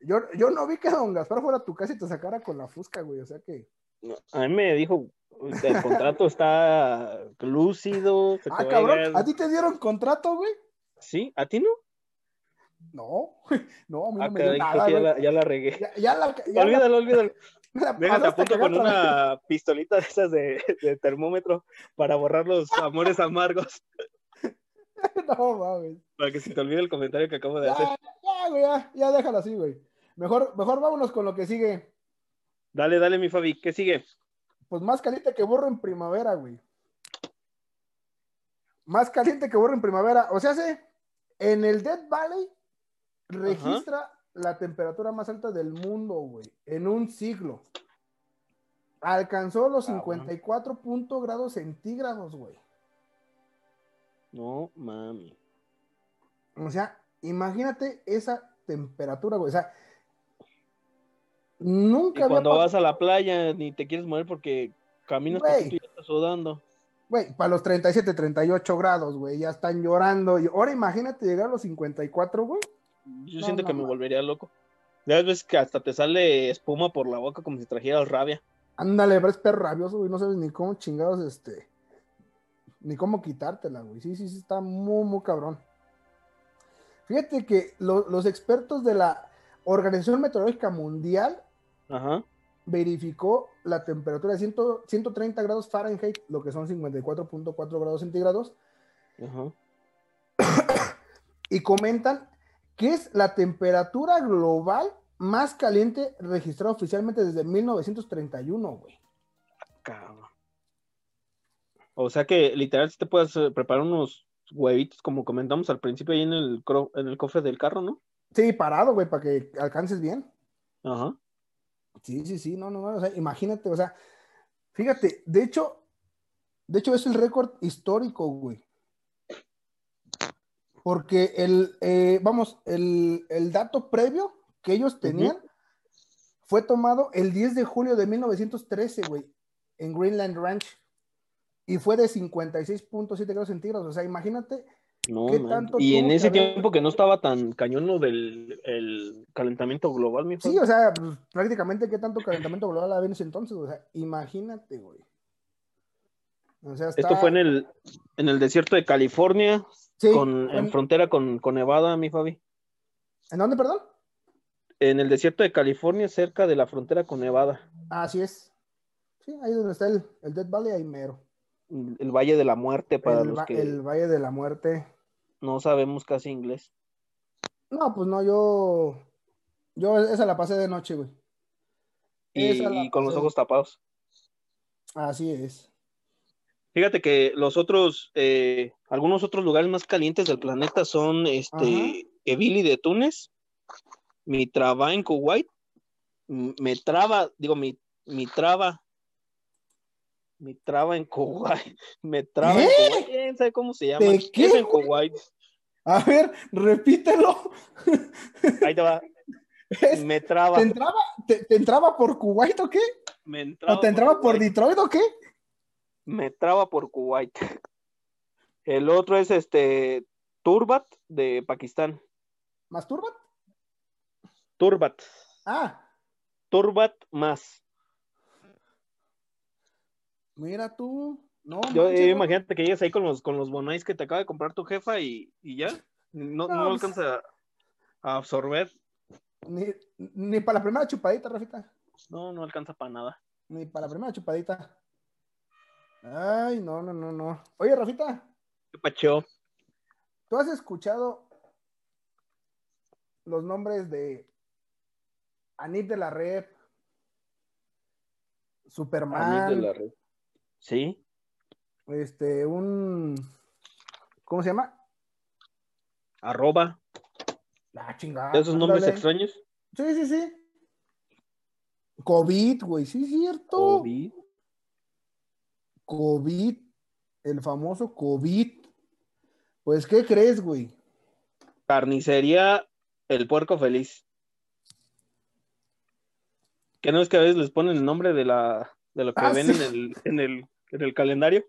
Yo, yo no vi que don Gaspar fuera a tu casa y te sacara con la fusca, güey. O sea que. No, A mí me dijo, el contrato está lúcido. Ah, a cabrón, ¿a ti te dieron contrato, güey? ¿Sí? ¿A ti no? No, no, a mí Ah, no me dio nada, ya la, ya la regué. Ya, ya la, ya la- olvídalo, olvídalo. Déjate apunto con una pistolita de esas de, de termómetro para borrar los amores amargos. No, mames. Para que se te olvide el comentario que acabo de hacer. Ya, ya, güey, ya, ya déjalo así, güey. Mejor, mejor vámonos con lo que sigue. Dale, dale, mi Fabi. ¿Qué sigue? Pues más caliente que burro en primavera, güey. Más caliente que burro en primavera. O sea, se, en el Death Valley registra la temperatura más alta del mundo, güey. En un siglo. Alcanzó los Cabrón. 54 punto grados centígrados, güey. No, mami. O sea, imagínate esa temperatura, güey. O sea, Y nunca había cuando vas a la playa ni te quieres mover porque caminas y ya estás sudando. Güey, para los 37, 38 grados, güey, ya están llorando. Y ahora imagínate llegar a los 54, güey. Yo No, siento no, que me volvería loco. Ya ves que hasta te sale espuma por la boca como si trajeras rabia. Ándale, pero es perro rabioso, güey. No sabes ni cómo chingados, este. Ni cómo quitártela, güey. Sí, sí, sí, está muy, muy cabrón. Fíjate que lo- los expertos de la Organización Meteorológica Mundial Ajá. verificó la temperatura de 100 130 grados Fahrenheit, lo que son 54.4 grados centígrados, Ajá. y comentan que es la temperatura global más caliente registrada oficialmente desde 1931, güey. Cabrón. O sea que literal si te puedes eh, preparar unos huevitos como comentamos al principio ahí en el, en el cofre del carro, ¿no? Sí, parado, güey, para que alcances bien. Ajá. Sí, sí, sí, no, no, no, o sea, imagínate, o sea, fíjate, de hecho, de hecho es el récord histórico, güey. Porque el, eh, vamos, el, el dato previo que ellos tenían fue tomado el 10 de julio de 1913, güey, en Greenland Ranch. Y fue de 56.7 grados centígrados. O sea, imagínate. No, ¿Qué man. tanto Y en ese que haber- tiempo que no estaba tan cañón lo del el calentamiento global, mi Sí, o sea, pues, prácticamente qué tanto calentamiento global había en ese entonces. O sea, imagínate, güey. O sea, Esto fue en el, en el desierto de California, Sí, con, en en- frontera con, con Nevada, mi Fabi. ¿En dónde, perdón? En el desierto de California, cerca de la frontera con Nevada. Así es. Sí, ahí donde está el, el Death Valley, ahí mero. El Valle de la Muerte para El, los que el Valle de la Muerte. no sabemos casi inglés. No, pues no, yo. Yo esa la pasé de noche, güey. Y, con los ojos tapados. Así es. Fíjate que los otros, eh, algunos otros lugares más calientes del planeta son este. Evili de Túnez, Mitraba en Kuwait, Metraba, digo, mi, Mitraba, Mitraba en Kuwait, Metraba en ¿Eh? Kuwait, quién sabe cómo se llama, ¿De es qué, en? Kuwait, A ver, repítelo. ahí te va, Es- Metraba, ¿Te entraba, te, te entraba por Kuwait o qué? me entraba ¿O te entraba por Kuwait. Detroit o qué? me traba por Kuwait. El otro es este Turbat de Pakistán. ¿Más turbat? Turbat. Ah, Turbat más. Mira tú. No, Yo, manches, eh, imagínate que llegues ahí con los, con los bonais que te acaba de comprar tu jefa y, y ya. No, No, no pues- alcanza a, a absorber. Ni, ni para la primera chupadita, Rafita. No, no alcanza para nada. Ni para la primera chupadita. Ay, no, no, no, no. Oye, Rafita, ¿Qué pacho? ¿tú has escuchado los nombres de Anit de la Red, Superman, Sí. este, un, ¿cómo se llama? Arroba. La chingada. Esos nombres extraños. Sí, sí, sí. COVID, güey, sí es cierto. COVID. COVID, el famoso COVID. Pues, ¿qué crees, güey? Carnicería El Puerco Feliz. ¿Qué no es que a veces les ponen el nombre de la de lo que Ah, ven sí. en, el, en, el, en el calendario?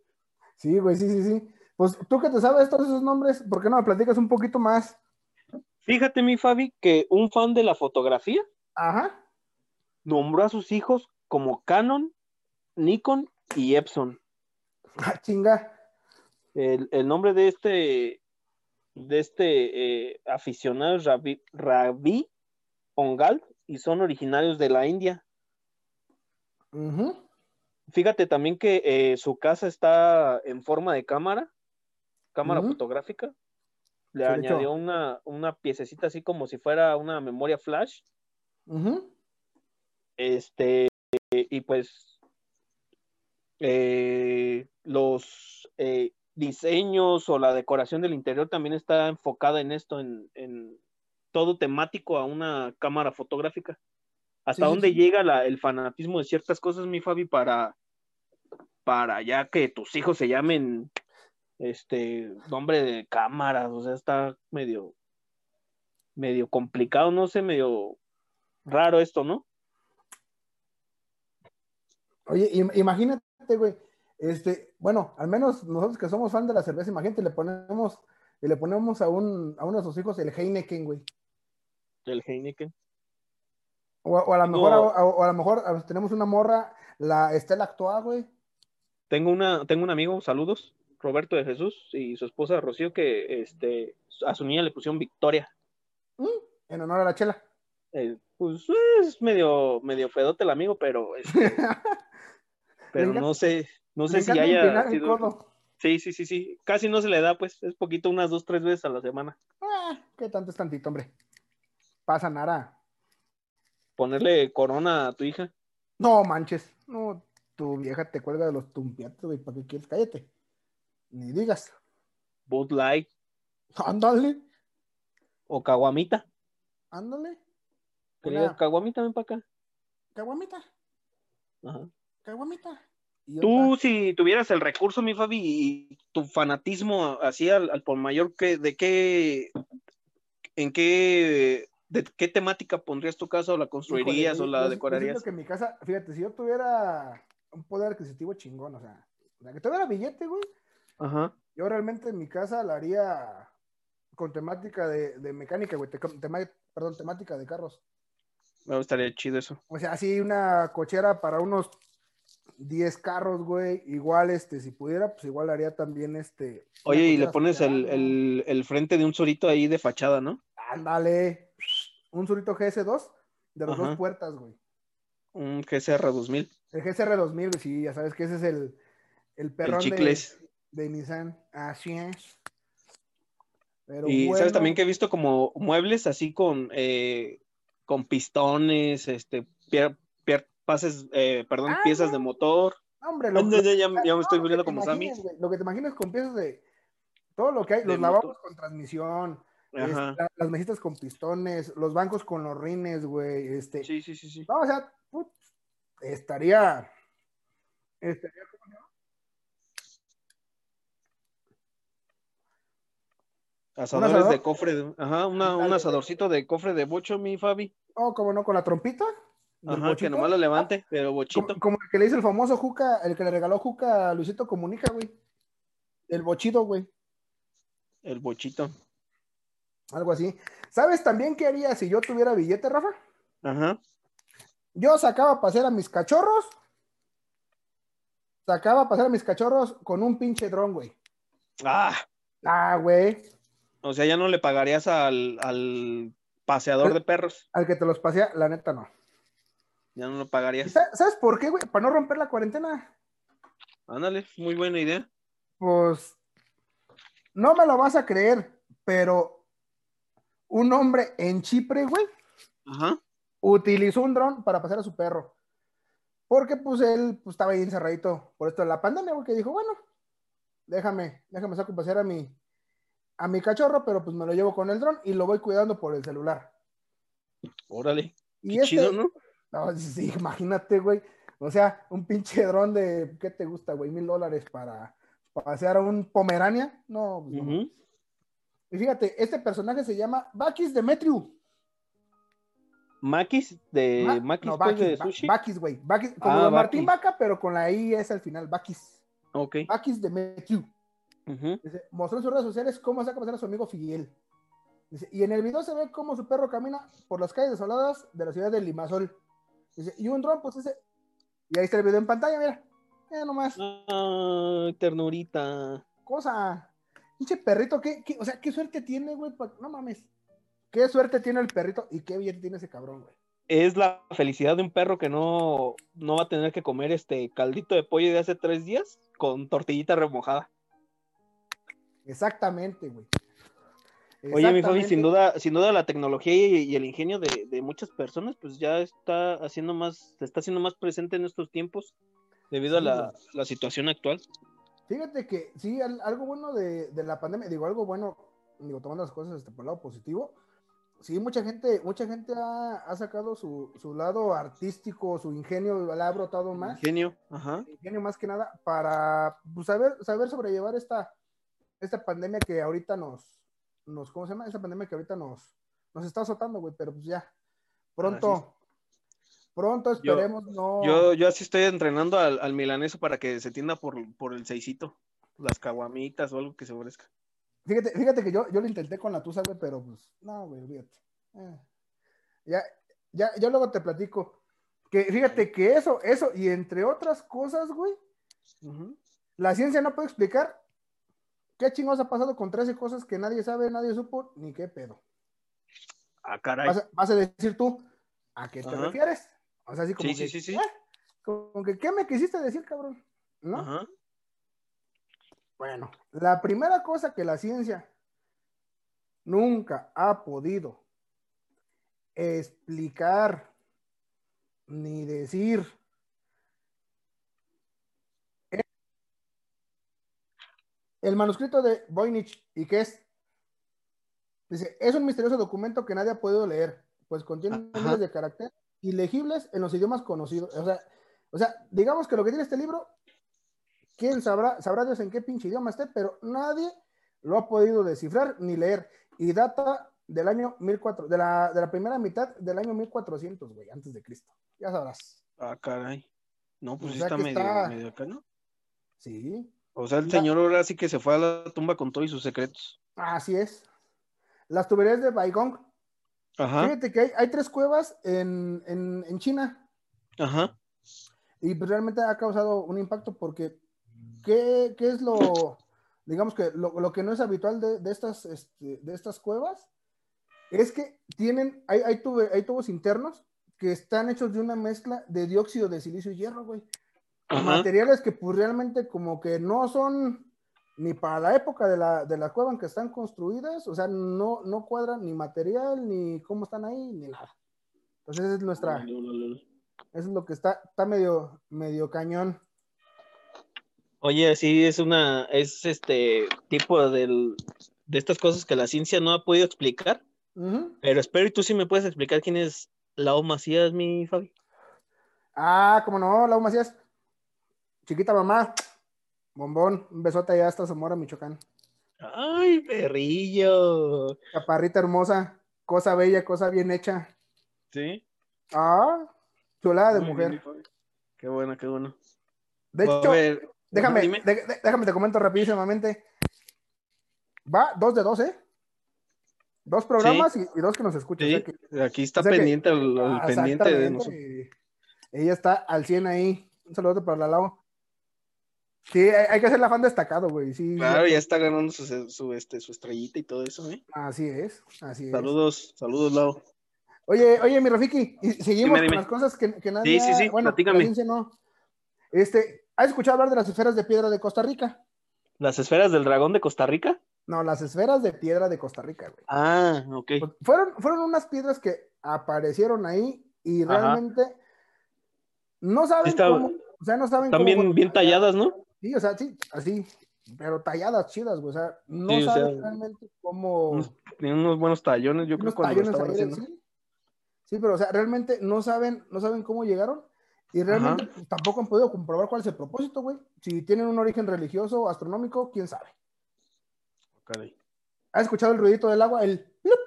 Sí, güey, sí, sí, sí. Pues tú que te sabes todos esos nombres, ¿por qué no me platicas un poquito más? Fíjate, mi Fabi, que un fan de la fotografía Ajá. nombró a sus hijos como Canon, Nikon y Epson. Ah, chinga. El, el nombre de este de este eh, aficionado es Ravi, Ravi Ongal y son originarios de la India. Ujú. Fíjate también que eh, su casa está en forma de cámara, cámara fotográfica. Le Sí, añadió una, una piececita así como si fuera una memoria flash. Este, y pues eh, los eh, diseños o la decoración del interior también está enfocada en esto, en, en todo temático a una cámara fotográfica. ¿Hasta Sí, dónde sí. llega la- el fanatismo de ciertas cosas, mi Fabi, para, para ya que tus hijos se llamen este nombre de cámaras? O sea, está medio, medio complicado, no sé, medio raro esto, ¿no? Oye, im- imagínate, güey. Este, bueno, al menos nosotros que somos fan de la cerveza, imagínate, le ponemos, le ponemos a un, a uno de sus hijos el Heineken, güey. El Heineken. O, o a lo mejor, a- o a lo mejor a- tenemos una morra, la Estela Actua, güey. Tengo una, tengo un amigo, saludos, Roberto de Jesús y su esposa Rocío, que este, a su niña le pusieron Victoria. ¿Mm? En honor a la chela. Eh, pues es medio, medio fedote el amigo, pero, este, pero no sé, no sé si haya sido. Sí, sí, sí, sí. Casi no se le da, pues, es poquito, unas dos, tres veces a la semana. Ah, ¿Qué tanto es tantito, hombre? Pasa nada. Ponerle corona a tu hija. No manches. No, tu vieja te cuelga de los tumpiates, güey. ¿Para qué quieres? Cállate. Ni digas. Bud Light Ándale, o Caguamita. ándale. Una- Caguamita, ven para acá. Caguamita, Ajá. caguamita. Tú, otra, si tuvieras el recurso, mi Fabi, y tu fanatismo así al, al por mayor, que, ¿de qué, en qué, de qué temática pondrías tu casa o la construirías híjole, o la yo- yo decorarías? siento que mi casa, fíjate, si yo tuviera un poder adquisitivo chingón, o sea, que tuviera billete, güey, Ajá. yo realmente en mi casa la haría con temática de, de mecánica, güey, te- tema- perdón, temática de carros. Me gustaría chido eso. O sea, así una cochera para unos 10 carros, güey. Igual, este, si pudiera, pues igual haría también este. Oye, y le pones el, el, el frente de un surito ahí de fachada, ¿no? Ándale. Un Surito GS2 de las Ajá. dos puertas, güey. Un GSR 2000. El GSR 2000, güey, sí, ya sabes que ese es el, el perrón el de, Nissan. Así es. Pero Y bueno, sabes también que he visto como muebles así con, eh, con pistones, este, pier- pier- pases, eh, perdón, Ah, piezas no. de motor. Hombre, Ah, lo, ya, lo- ya- ya me estoy volviendo como Sammy. Lo que te imaginas con piezas de todo lo que hay, De los motor. lavabos con transmisión, Ajá. las mesitas con pistones, los bancos con los rines, güey, este, Sí, sí, sí, sí. no, o sea, put, estaría, estaría, ¿cómo se llama? Asadores asador? de cofre, de- ajá, una, un asadorcito de cofre de bocho, mi Fabi. Oh, como no, con la trompita, Ajá, que bochito. nomás lo levante, pero bochito. Como, como el que le hizo el famoso Juca, el que le regaló Juca a Luisito Comunica, güey. El bochito, güey. El bochito. Algo así. ¿Sabes también qué haría si yo tuviera billete, Rafa? Ajá. Yo sacaba a pasear a mis cachorros. Sacaba a pasear a mis cachorros con un pinche dron, güey. Ah, Ah, güey. o sea, ya no le pagarías al, al paseador de perros. Al que te los pasea, la neta no. Ya no lo ¿Y pagarías. sa- ¿Sabes por qué, güey? Para no romper la cuarentena. Ándale, muy buena idea. Pues no me lo vas a creer, pero un hombre en Chipre, güey, Ajá. utilizó un dron para pasear a su perro. Porque pues él pues, estaba ahí encerradito por esto de la pandemia, güey, que dijo, bueno, déjame, déjame saco pasear a mi, a mi cachorro, pero pues me lo llevo con el dron y lo voy cuidando por el celular. Órale. Y Qué este, chido, ¿no? no, sí, imagínate, güey. O sea, un pinche dron de, ¿qué te gusta, güey? Mil dólares para, para pasear a un Pomerania. No, pues, no. Y fíjate, este personaje se llama Bakis Demetriu. Maquis de Ma- Maquis no, pues, Bakis, de sushi. Bakis, güey. Bakis, como Ah, Martín. Vaca, pero con la I es al final, Bakis. Ok. Bakis Demetriu. Ujú. Dice, mostró en sus redes sociales cómo saca pasar a su amigo Figuel. Dice, y en el video se ve cómo su perro camina por las calles desoladas de la ciudad de Limasol. Dice, y un dron, pues ese. Y ahí está el video en pantalla, mira. Eh, nomás. Ay, ternurita. Cosa. Pinche perrito, ¿qué, qué- o sea, qué suerte tiene, güey. No mames. Qué suerte tiene el perrito y qué bien tiene ese cabrón, güey. Es la felicidad de un perro que no, no va a tener que comer este caldito de pollo de hace tres días con tortillita remojada. Exactamente, güey. Oye, mi Fabi, sin duda, sin duda la tecnología y, y el ingenio de, de muchas personas, pues ya está haciendo más, se está haciendo más presente en estos tiempos debido a la, la situación actual. Fíjate que sí, al- algo bueno de, de la pandemia, digo, algo bueno, digo, tomando las cosas este, por el lado positivo, sí, mucha gente, mucha gente ha, ha sacado su, su lado artístico, su ingenio, le ha brotado más, Ingenio, ajá. ingenio más que nada, para pues, saber, saber sobrellevar esta, esta pandemia que ahorita nos, nos, ¿cómo se llama? Esta pandemia que ahorita nos, nos está azotando, güey, pero pues ya, pronto, pronto Yo- esperemos no... Yo, yo así estoy entrenando al, al milaneso para que se tienda por, por el seisito, las caguamitas o algo que se ofrezca. Fíjate, fíjate que yo, yo lo intenté con la tusa, güey, pero pues, no, güey, fíjate. Eh. Ya, ya, yo luego te platico. Que fíjate que eso, eso, y entre otras cosas, güey, la ciencia no puede explicar qué chingados ha pasado con 13 cosas que nadie sabe, nadie supo, ni qué pedo. Ah, caray. Vas a, vas a decir tú, ¿a qué te refieres? O sea, así como Sí, que, sí, sí. ¿eh? Como que, ¿qué me quisiste decir, cabrón? ¿No? Ajá. Bueno, la primera cosa que la ciencia nunca ha podido explicar ni decir es el manuscrito de Voynich y que es dice es un misterioso documento que nadie ha podido leer pues contiene Ajá. miles de caracteres ilegibles en los idiomas conocidos o sea o sea digamos que lo que tiene este libro quién sabrá, sabrá Dios en qué pinche idioma esté, pero nadie lo ha podido descifrar ni leer. Y data del año 1400, de la, de la primera mitad del año 1400, güey, antes de Cristo. Ya sabrás. Ah, caray. No, pues O sí sea está medio, está- medio acá, ¿no? Sí, O sea, el Ya. señor ahora sí que se fue a la tumba con todos sus secretos. así es. Las tuberías de Baigong. Ajá, Fíjate que hay, hay tres cuevas en, en, en China ajá. y pues realmente ha causado un impacto porque ¿qué, qué es lo, digamos que lo, lo que no es habitual de, de estas, este, de estas cuevas? Es que tienen, hay, hay, tube- hay tubos internos que están hechos de una mezcla de dióxido de silicio y hierro, güey. Ajá. Materiales que pues realmente como que no son ni para la época de la, de la cueva en que están construidas, o sea, no, no cuadran ni material, ni cómo están ahí, ni nada. Entonces esa es nuestra, eso es lo que está, está medio, medio cañón. Oye, sí, es una, es este tipo del, de estas cosas que la ciencia no ha podido explicar, pero espero y tú sí me puedes explicar quién es Lau Macías, mi Fabi. Ah, como no, Lau Macías. Chiquita mamá. Bombón. Un besote allá hasta Zamora, Michoacán. Ay, perrillo. Chaparrita hermosa. Cosa bella, cosa bien hecha. Sí. Ah, Chulada de Muy mujer. Qué bueno, qué bueno. De hecho, ver, déjame, de- déjame te comento rapidísimamente. Va dos de dos, ¿eh? Dos programas y, y dos que nos escuchan. Sí, o sea que- aquí está o sea que- pendiente el, el Ah, pendiente de nosotros. Ella está al 100 ahí. Un saludo para la Lau. Sí, hay, que hacer la fan destacado, güey. Sí, Claro, ya está ganando su, su, este, su estrellita y todo eso, ¿eh? Así es, así es. Saludos, saludos, Lau. Oye, oye, mi Rafiki, seguimos Dime, dime. con las cosas que, que nadie. Sí, sí, sí, bueno, platícame. no. Este, ¿has escuchado hablar de las esferas de piedra de Costa Rica? ¿Las esferas del dragón de Costa Rica? No, las esferas de piedra de Costa Rica, güey. Ah, ok. Pues, fueron, fueron unas piedras que aparecieron ahí y Ajá. realmente no saben Está- cómo, o sea, no saben Están cómo bien, fueron bien talladas, ¿no? Sí, o sea, sí, así, pero talladas chidas, güey, o sea, no Sí, o sea, realmente cómo tienen unos buenos tallones, yo creo, cuando estaban haciendo. sí. Sí, pero o sea, realmente no saben, no saben cómo llegaron y realmente Ajá. pues, tampoco han podido comprobar cuál es el propósito, güey. Si tienen un origen religioso, astronómico, quién sabe. Caray. ¿Has escuchado el ruidito del agua? El plup?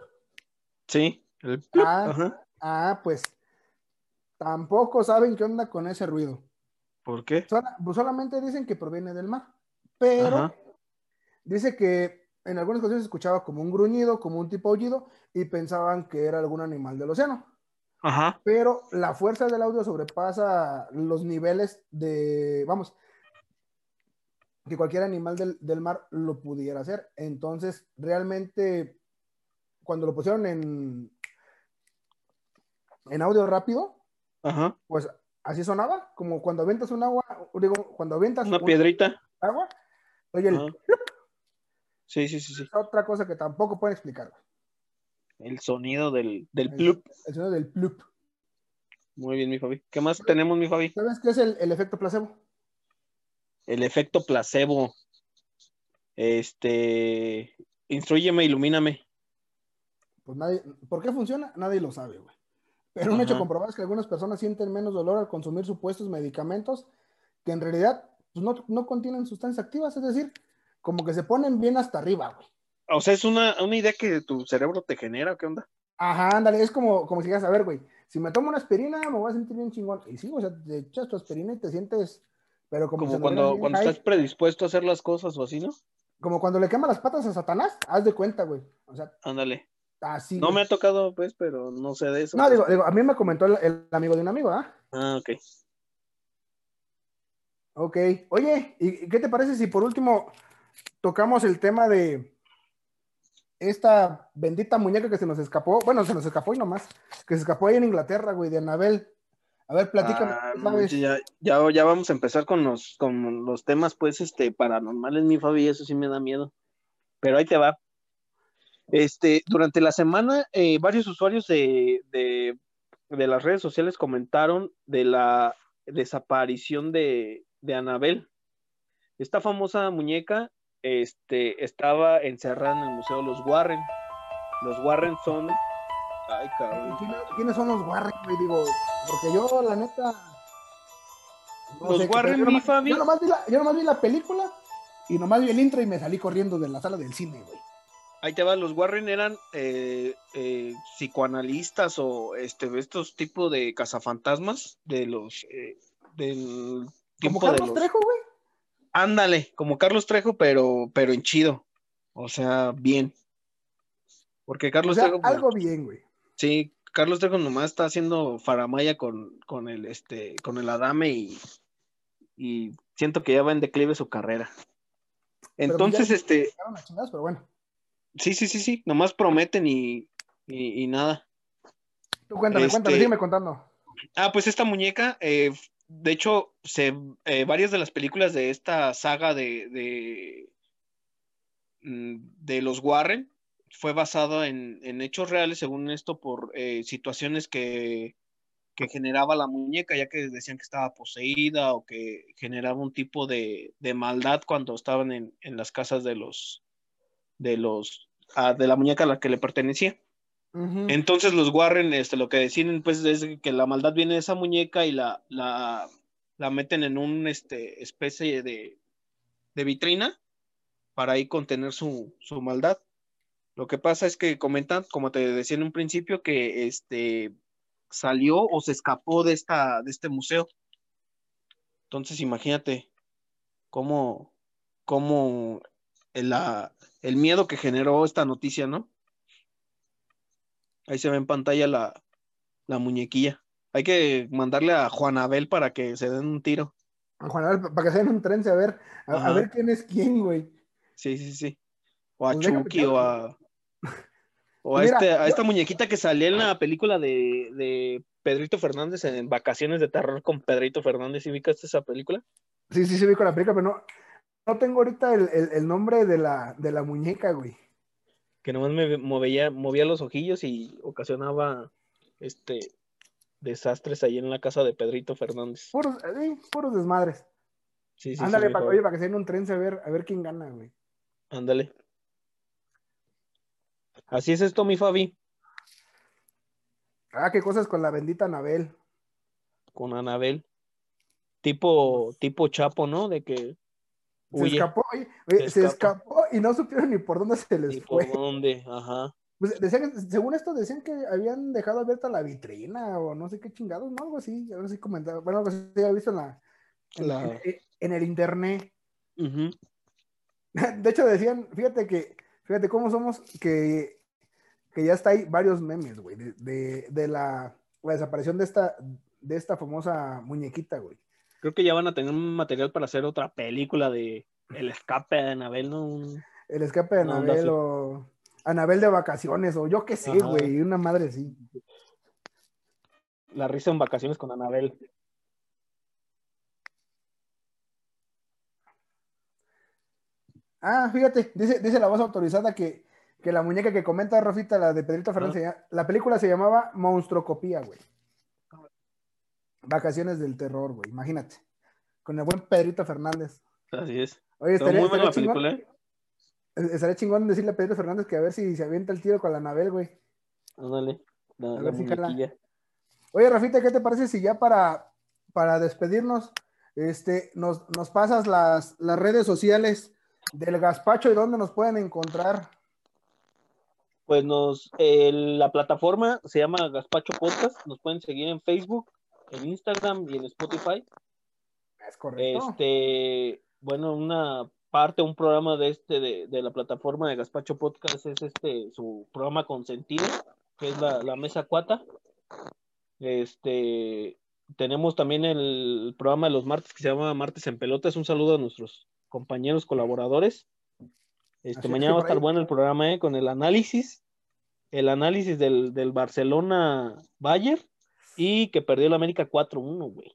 Sí. el- Ah. Ajá. Ah, pues tampoco saben qué onda con ese ruido. ¿Por qué? Sola- pues, solamente dicen que proviene del mar, pero Ajá. dice que en algunas ocasiones se escuchaba como un gruñido, como un tipo aullido, y pensaban que era algún animal del océano. Ajá. Pero la fuerza del audio sobrepasa los niveles de, vamos, que cualquier animal del, del mar lo pudiera hacer. Entonces, realmente, cuando lo pusieron en, en audio rápido, Ajá. pues así sonaba, como cuando aventas un agua, digo, cuando aventas Una un piedrita. agua, oye, el- Ajá. Sí, sí, sí, sí. es otra cosa que tampoco pueden explicar. El sonido del, del El- plup. El sonido del plup. Muy bien, mi Fabi. ¿Qué más tenemos, mi Fabi? ¿Sabes qué es el, el efecto placebo? El efecto placebo. Este. Instruyeme, ilumíname. Pues nadie, ¿por qué funciona? Nadie lo sabe, güey. Pero un hecho comprobado es que algunas personas sienten menos dolor al consumir supuestos medicamentos que en realidad pues, no, no contienen sustancias activas, es decir, como que se ponen bien hasta arriba, güey. O sea, es una, una idea que tu cerebro te genera, ¿o ¿qué onda? Ajá, ándale, es como, como si digas, a ver, güey, si me tomo una aspirina me voy a sentir bien chingón. Y sí, o sea, te echas tu aspirina y te sientes, pero como, Como cuando, cuando high. estás predispuesto a hacer las cosas o así, ¿no? como cuando le quema las patas a Satanás, haz de cuenta, güey. O sea, Ándale. Así. No me ha tocado, pues, pero no sé de eso. No, digo, digo, a mí me comentó el, el amigo de un amigo, ¿ah? Ah, ok. Ok. Oye, ¿y qué te parece si por último tocamos el tema de esta bendita muñeca que se nos escapó? Bueno, se nos escapó y nomás, que se escapó ahí en Inglaterra, güey, de Anabel. A ver, platícame, Ah, ¿qué no, ¿sabes? ya, ya, ya vamos a empezar con los, con los temas, pues, este, paranormales, mi Fabi, eso sí me da miedo. Pero ahí te va. Este, durante la semana, eh, varios usuarios de, de, de las redes sociales comentaron de la desaparición de, de Anabel. Esta famosa muñeca, este, estaba encerrada en el Museo de los Warren. Los Warren son. Ay, cabrón. ¿Quiénes, quiénes son los Warren, güey? Digo, porque yo, la neta. no Los sé, Warren, yo mi nomás-. Yo nomás, vi la, yo nomás vi la película y nomás vi el intro y me salí corriendo de la sala del cine, güey. Ahí te va, los Warren eran eh, eh, psicoanalistas o este, estos tipos de cazafantasmas de los eh, del Como tiempo de Carlos los. Trejo, güey. Ándale, como Carlos Trejo, pero, pero en chido. O sea, bien. Porque O Carlos sea, Trejo, pues, algo bien, güey. sí, Carlos Trejo nomás está haciendo faramaya con, con el este, con el Adame y, y siento que ya va en declive su carrera. Pero Entonces, ya- este, pero bueno. Sí, sí, sí, sí, nomás prometen y, y, y nada. Tú cuéntame, Este- cuéntame, sígueme contando. Ah, pues esta muñeca, eh, de hecho, se, eh, varias de las películas de esta saga de, de, mm, de los Warren fue basado en, en hechos reales, según esto, por eh, situaciones que, que generaba la muñeca, ya que decían que estaba poseída o que generaba un tipo de, de maldad cuando estaban en, en las casas de los, de los, ah, de la muñeca a la que le pertenecía. Ujú. Entonces los Warren, este, lo que deciden, pues, es que la maldad viene de esa muñeca y la, la, la meten en un este, especie de, de vitrina para ahí contener su, su maldad. Lo que pasa es que comentan, como te decía en un principio, que este, salió o se escapó de, esta, de este museo. Entonces, imagínate cómo, cómo el, la- el miedo que generó esta noticia, ¿no? Ahí se ve en pantalla la, la muñequilla. Hay que mandarle a Juanabel para que se den un tiro. A Juan Abel, para que se den un tren, a ver, a, ver quién es quién, güey. Sí, sí, sí. O a Pues Chucky o a. O a, Mira, este, a yo- esta muñequita que salía en la película de, de Pedrito Fernández en Vacaciones de Terror con Pedrito Fernández. ¿Sí ubicaste esa película? Sí, sí, sí, vi con la película, pero no, no tengo ahorita el, el- el nombre de la, de la muñeca, güey. Que nomás me movía, movía los ojillos y ocasionaba este desastres ahí en la casa de Pedrito Fernández. Puros, eh, puros desmadres. Sí, sí, sí, Ándale, mi pa- Fabi. oye, para que se den un tren, a ver, a ver quién gana, güey. Ándale. Así es esto, mi Fabi, Ah, qué cosas con la bendita Anabel. con Anabel. Tipo, tipo Chapo, ¿no? De que Se escapó, oye, Se se escapa. escapó y no supieron ni por dónde se les ¿Y por fue. dónde? Ajá. Pues decían, según esto, decían que habían dejado abierta la vitrina o no sé qué chingados, ¿no? Algo así, algo así comentaba. Bueno, algo así había visto en la, en, La- en- en el internet. De hecho, decían, fíjate que, fíjate cómo somos, que, que ya está ahí varios memes, güey, de, de, de la, la desaparición de esta, de esta famosa muñequita, güey. Creo que ya van a tener un material para hacer otra película de El escape de Anabel, ¿no? Un- El escape de Anabel o Anabel de vacaciones o yo qué sé, güey, una madre así. La risa en vacaciones con Anabel. Ah, fíjate, dice, dice la voz autorizada que, que la muñeca que comenta Rafita, la de Pedrito Fernández, la película se llamaba Monstrocopía, güey. Vacaciones del terror, güey, imagínate. Con el buen Pedrito Fernández. Así es. Oye, estaría, muy buena chingón, película, ¿eh? estaría chingón decirle a Pedrito Fernández que a ver si se avienta el tiro con la Anabel, güey. Ándale. La, A ver si. Oye, Rafita, ¿qué te parece si ya para, para despedirnos, este, nos, nos pasas las, las redes sociales del Gaspacho y dónde nos pueden encontrar? Pues nos, la plataforma se llama Gaspacho Podcast. Nos pueden seguir en Facebook, en Instagram y en Spotify. Es correcto. Este, bueno, una parte, un programa de este, de, de la plataforma de Gaspacho Podcast es este, su programa consentido, que es la, la mesa cuata. Este, tenemos también el programa de los martes que se llama Martes en Pelotas. Un saludo a nuestros compañeros colaboradores. Este, Así mañana va a estar bueno el programa eh, con el análisis, el análisis del, del Barcelona Bayer y que perdió el América 4-1, güey.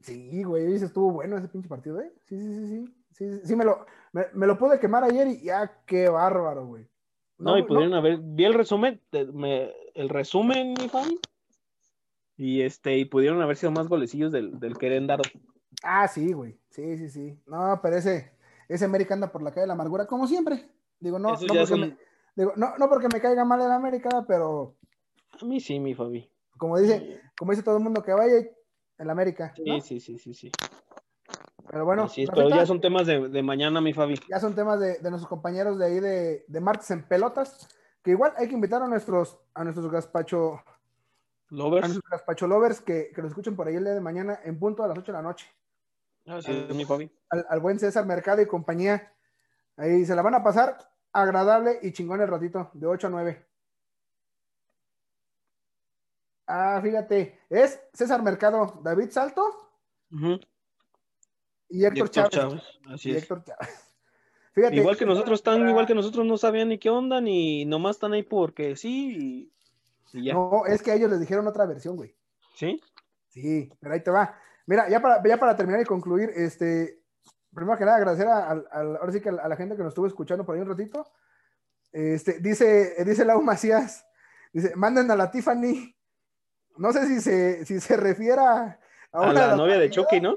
Sí, güey, ese estuvo bueno ese pinche partido, ¿eh? Sí, sí, sí, sí. Sí, sí, sí, me lo, me, me lo pude quemar ayer y ya, qué bárbaro, güey. No, y pudieron haber, vi el resumen, me- el resumen, mi fan, y este, y pudieron haber sido más golecillos del, del Querétaro. Ah, sí, güey. Sí, sí, sí. No, pero ese, ese América anda por la calle de la amargura, como siempre. Digo, no, no, porque me, digo, no, no porque me caiga mal el América, pero A mí sí, mi Fabi. Como dice, como dice todo el mundo que vaya el América. Sí, ¿no? sí, sí, sí, sí. Pero bueno, Así es, pero ya son temas de, de mañana, mi Fabi. ya son temas de, de nuestros compañeros de ahí de, de martes en pelotas, que igual hay que invitar a nuestros, a nuestros gazpacho, a Lovers. nuestros gazpacho lovers que, que nos escuchen por ahí el día de mañana en punto a las 8 de la noche. Así es, mi Fabi. Al, al buen César Mercado y compañía. Ahí se la van a pasar agradable y chingón el ratito, de 8 a 9. Ah, fíjate, es César Mercado, David Salto y Héctor, Héctor Chávez. Chávez, Así Y es. Héctor Chávez. Fíjate, Igual que nosotros están, igual que nosotros no sabían ni qué onda, ni nomás están ahí porque sí, y, y ya. No, es que a ellos les dijeron otra versión, güey. ¿Sí? Sí, pero ahí te va. Mira, ya para, ya para terminar y concluir, este, primero que nada, agradecer a, al- ahora sí que a la gente que nos estuvo escuchando por ahí un ratito. Este, dice, dice Lau Macías, dice, manden a la Tiffany. No sé si se, si se refiere a, a A de la las novia de maquilladas. Chucky, ¿no?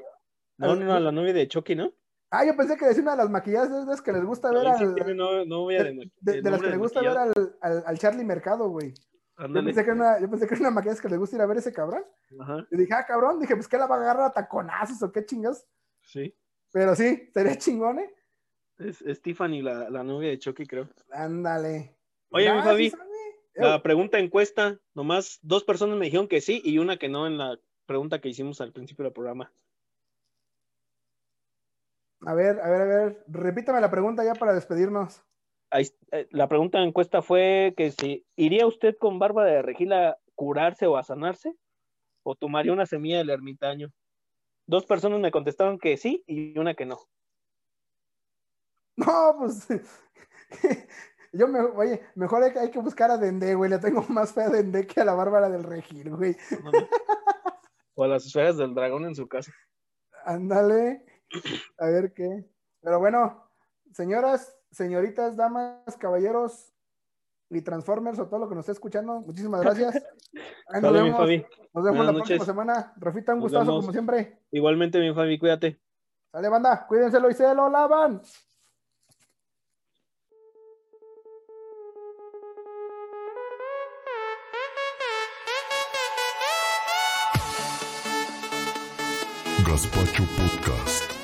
No, no, a la novia de Chucky, ¿no? Ah, yo pensé que decía una de las maquilladas de esas que les gusta ver al, de, las que les gusta ver al, al, al Charlie Mercado, güey. Yo pensé, que era una, yo pensé que era una maquillada que les gusta ir a ver ese cabrón. Ajá, Y dije, ah, cabrón, dije, pues que la va a agarrar a taconazos o qué chingas. sí. Pero sí, sería chingón, ¿eh? Es, es Tiffany, la, la novia de Chucky, creo. Ándale. Oye, mi Ah, Fabi. sí. La pregunta encuesta, nomás dos personas me dijeron que sí y una que no en la pregunta que hicimos al principio del programa. A ver, a ver, a ver, repítame la pregunta ya para despedirnos. Ahí- eh, la pregunta en encuesta fue que si iría usted con barba de regil a curarse o a sanarse o tomaría una semilla del ermitaño. Dos personas me contestaron que sí y una que no. No, pues. Yo me, oye, mejor hay, que- hay que buscar a Dende, güey. Le tengo más fe a Dende que a la Bárbara del Regil, güey. O a las esferas del dragón en su casa. Ándale. A ver qué. Pero bueno, señoras, señoritas, damas, caballeros y Transformers o todo lo que nos esté escuchando, muchísimas gracias. Ahí nos vemos, Fabi. nos vemos Buenas la noches. próxima semana. Rafita, un Nos gustazo vemos. como siempre. Igualmente, mi Fabi, cuídate. Sale, banda, cuídenselo y se lo lavan. Gaspacho Podcast.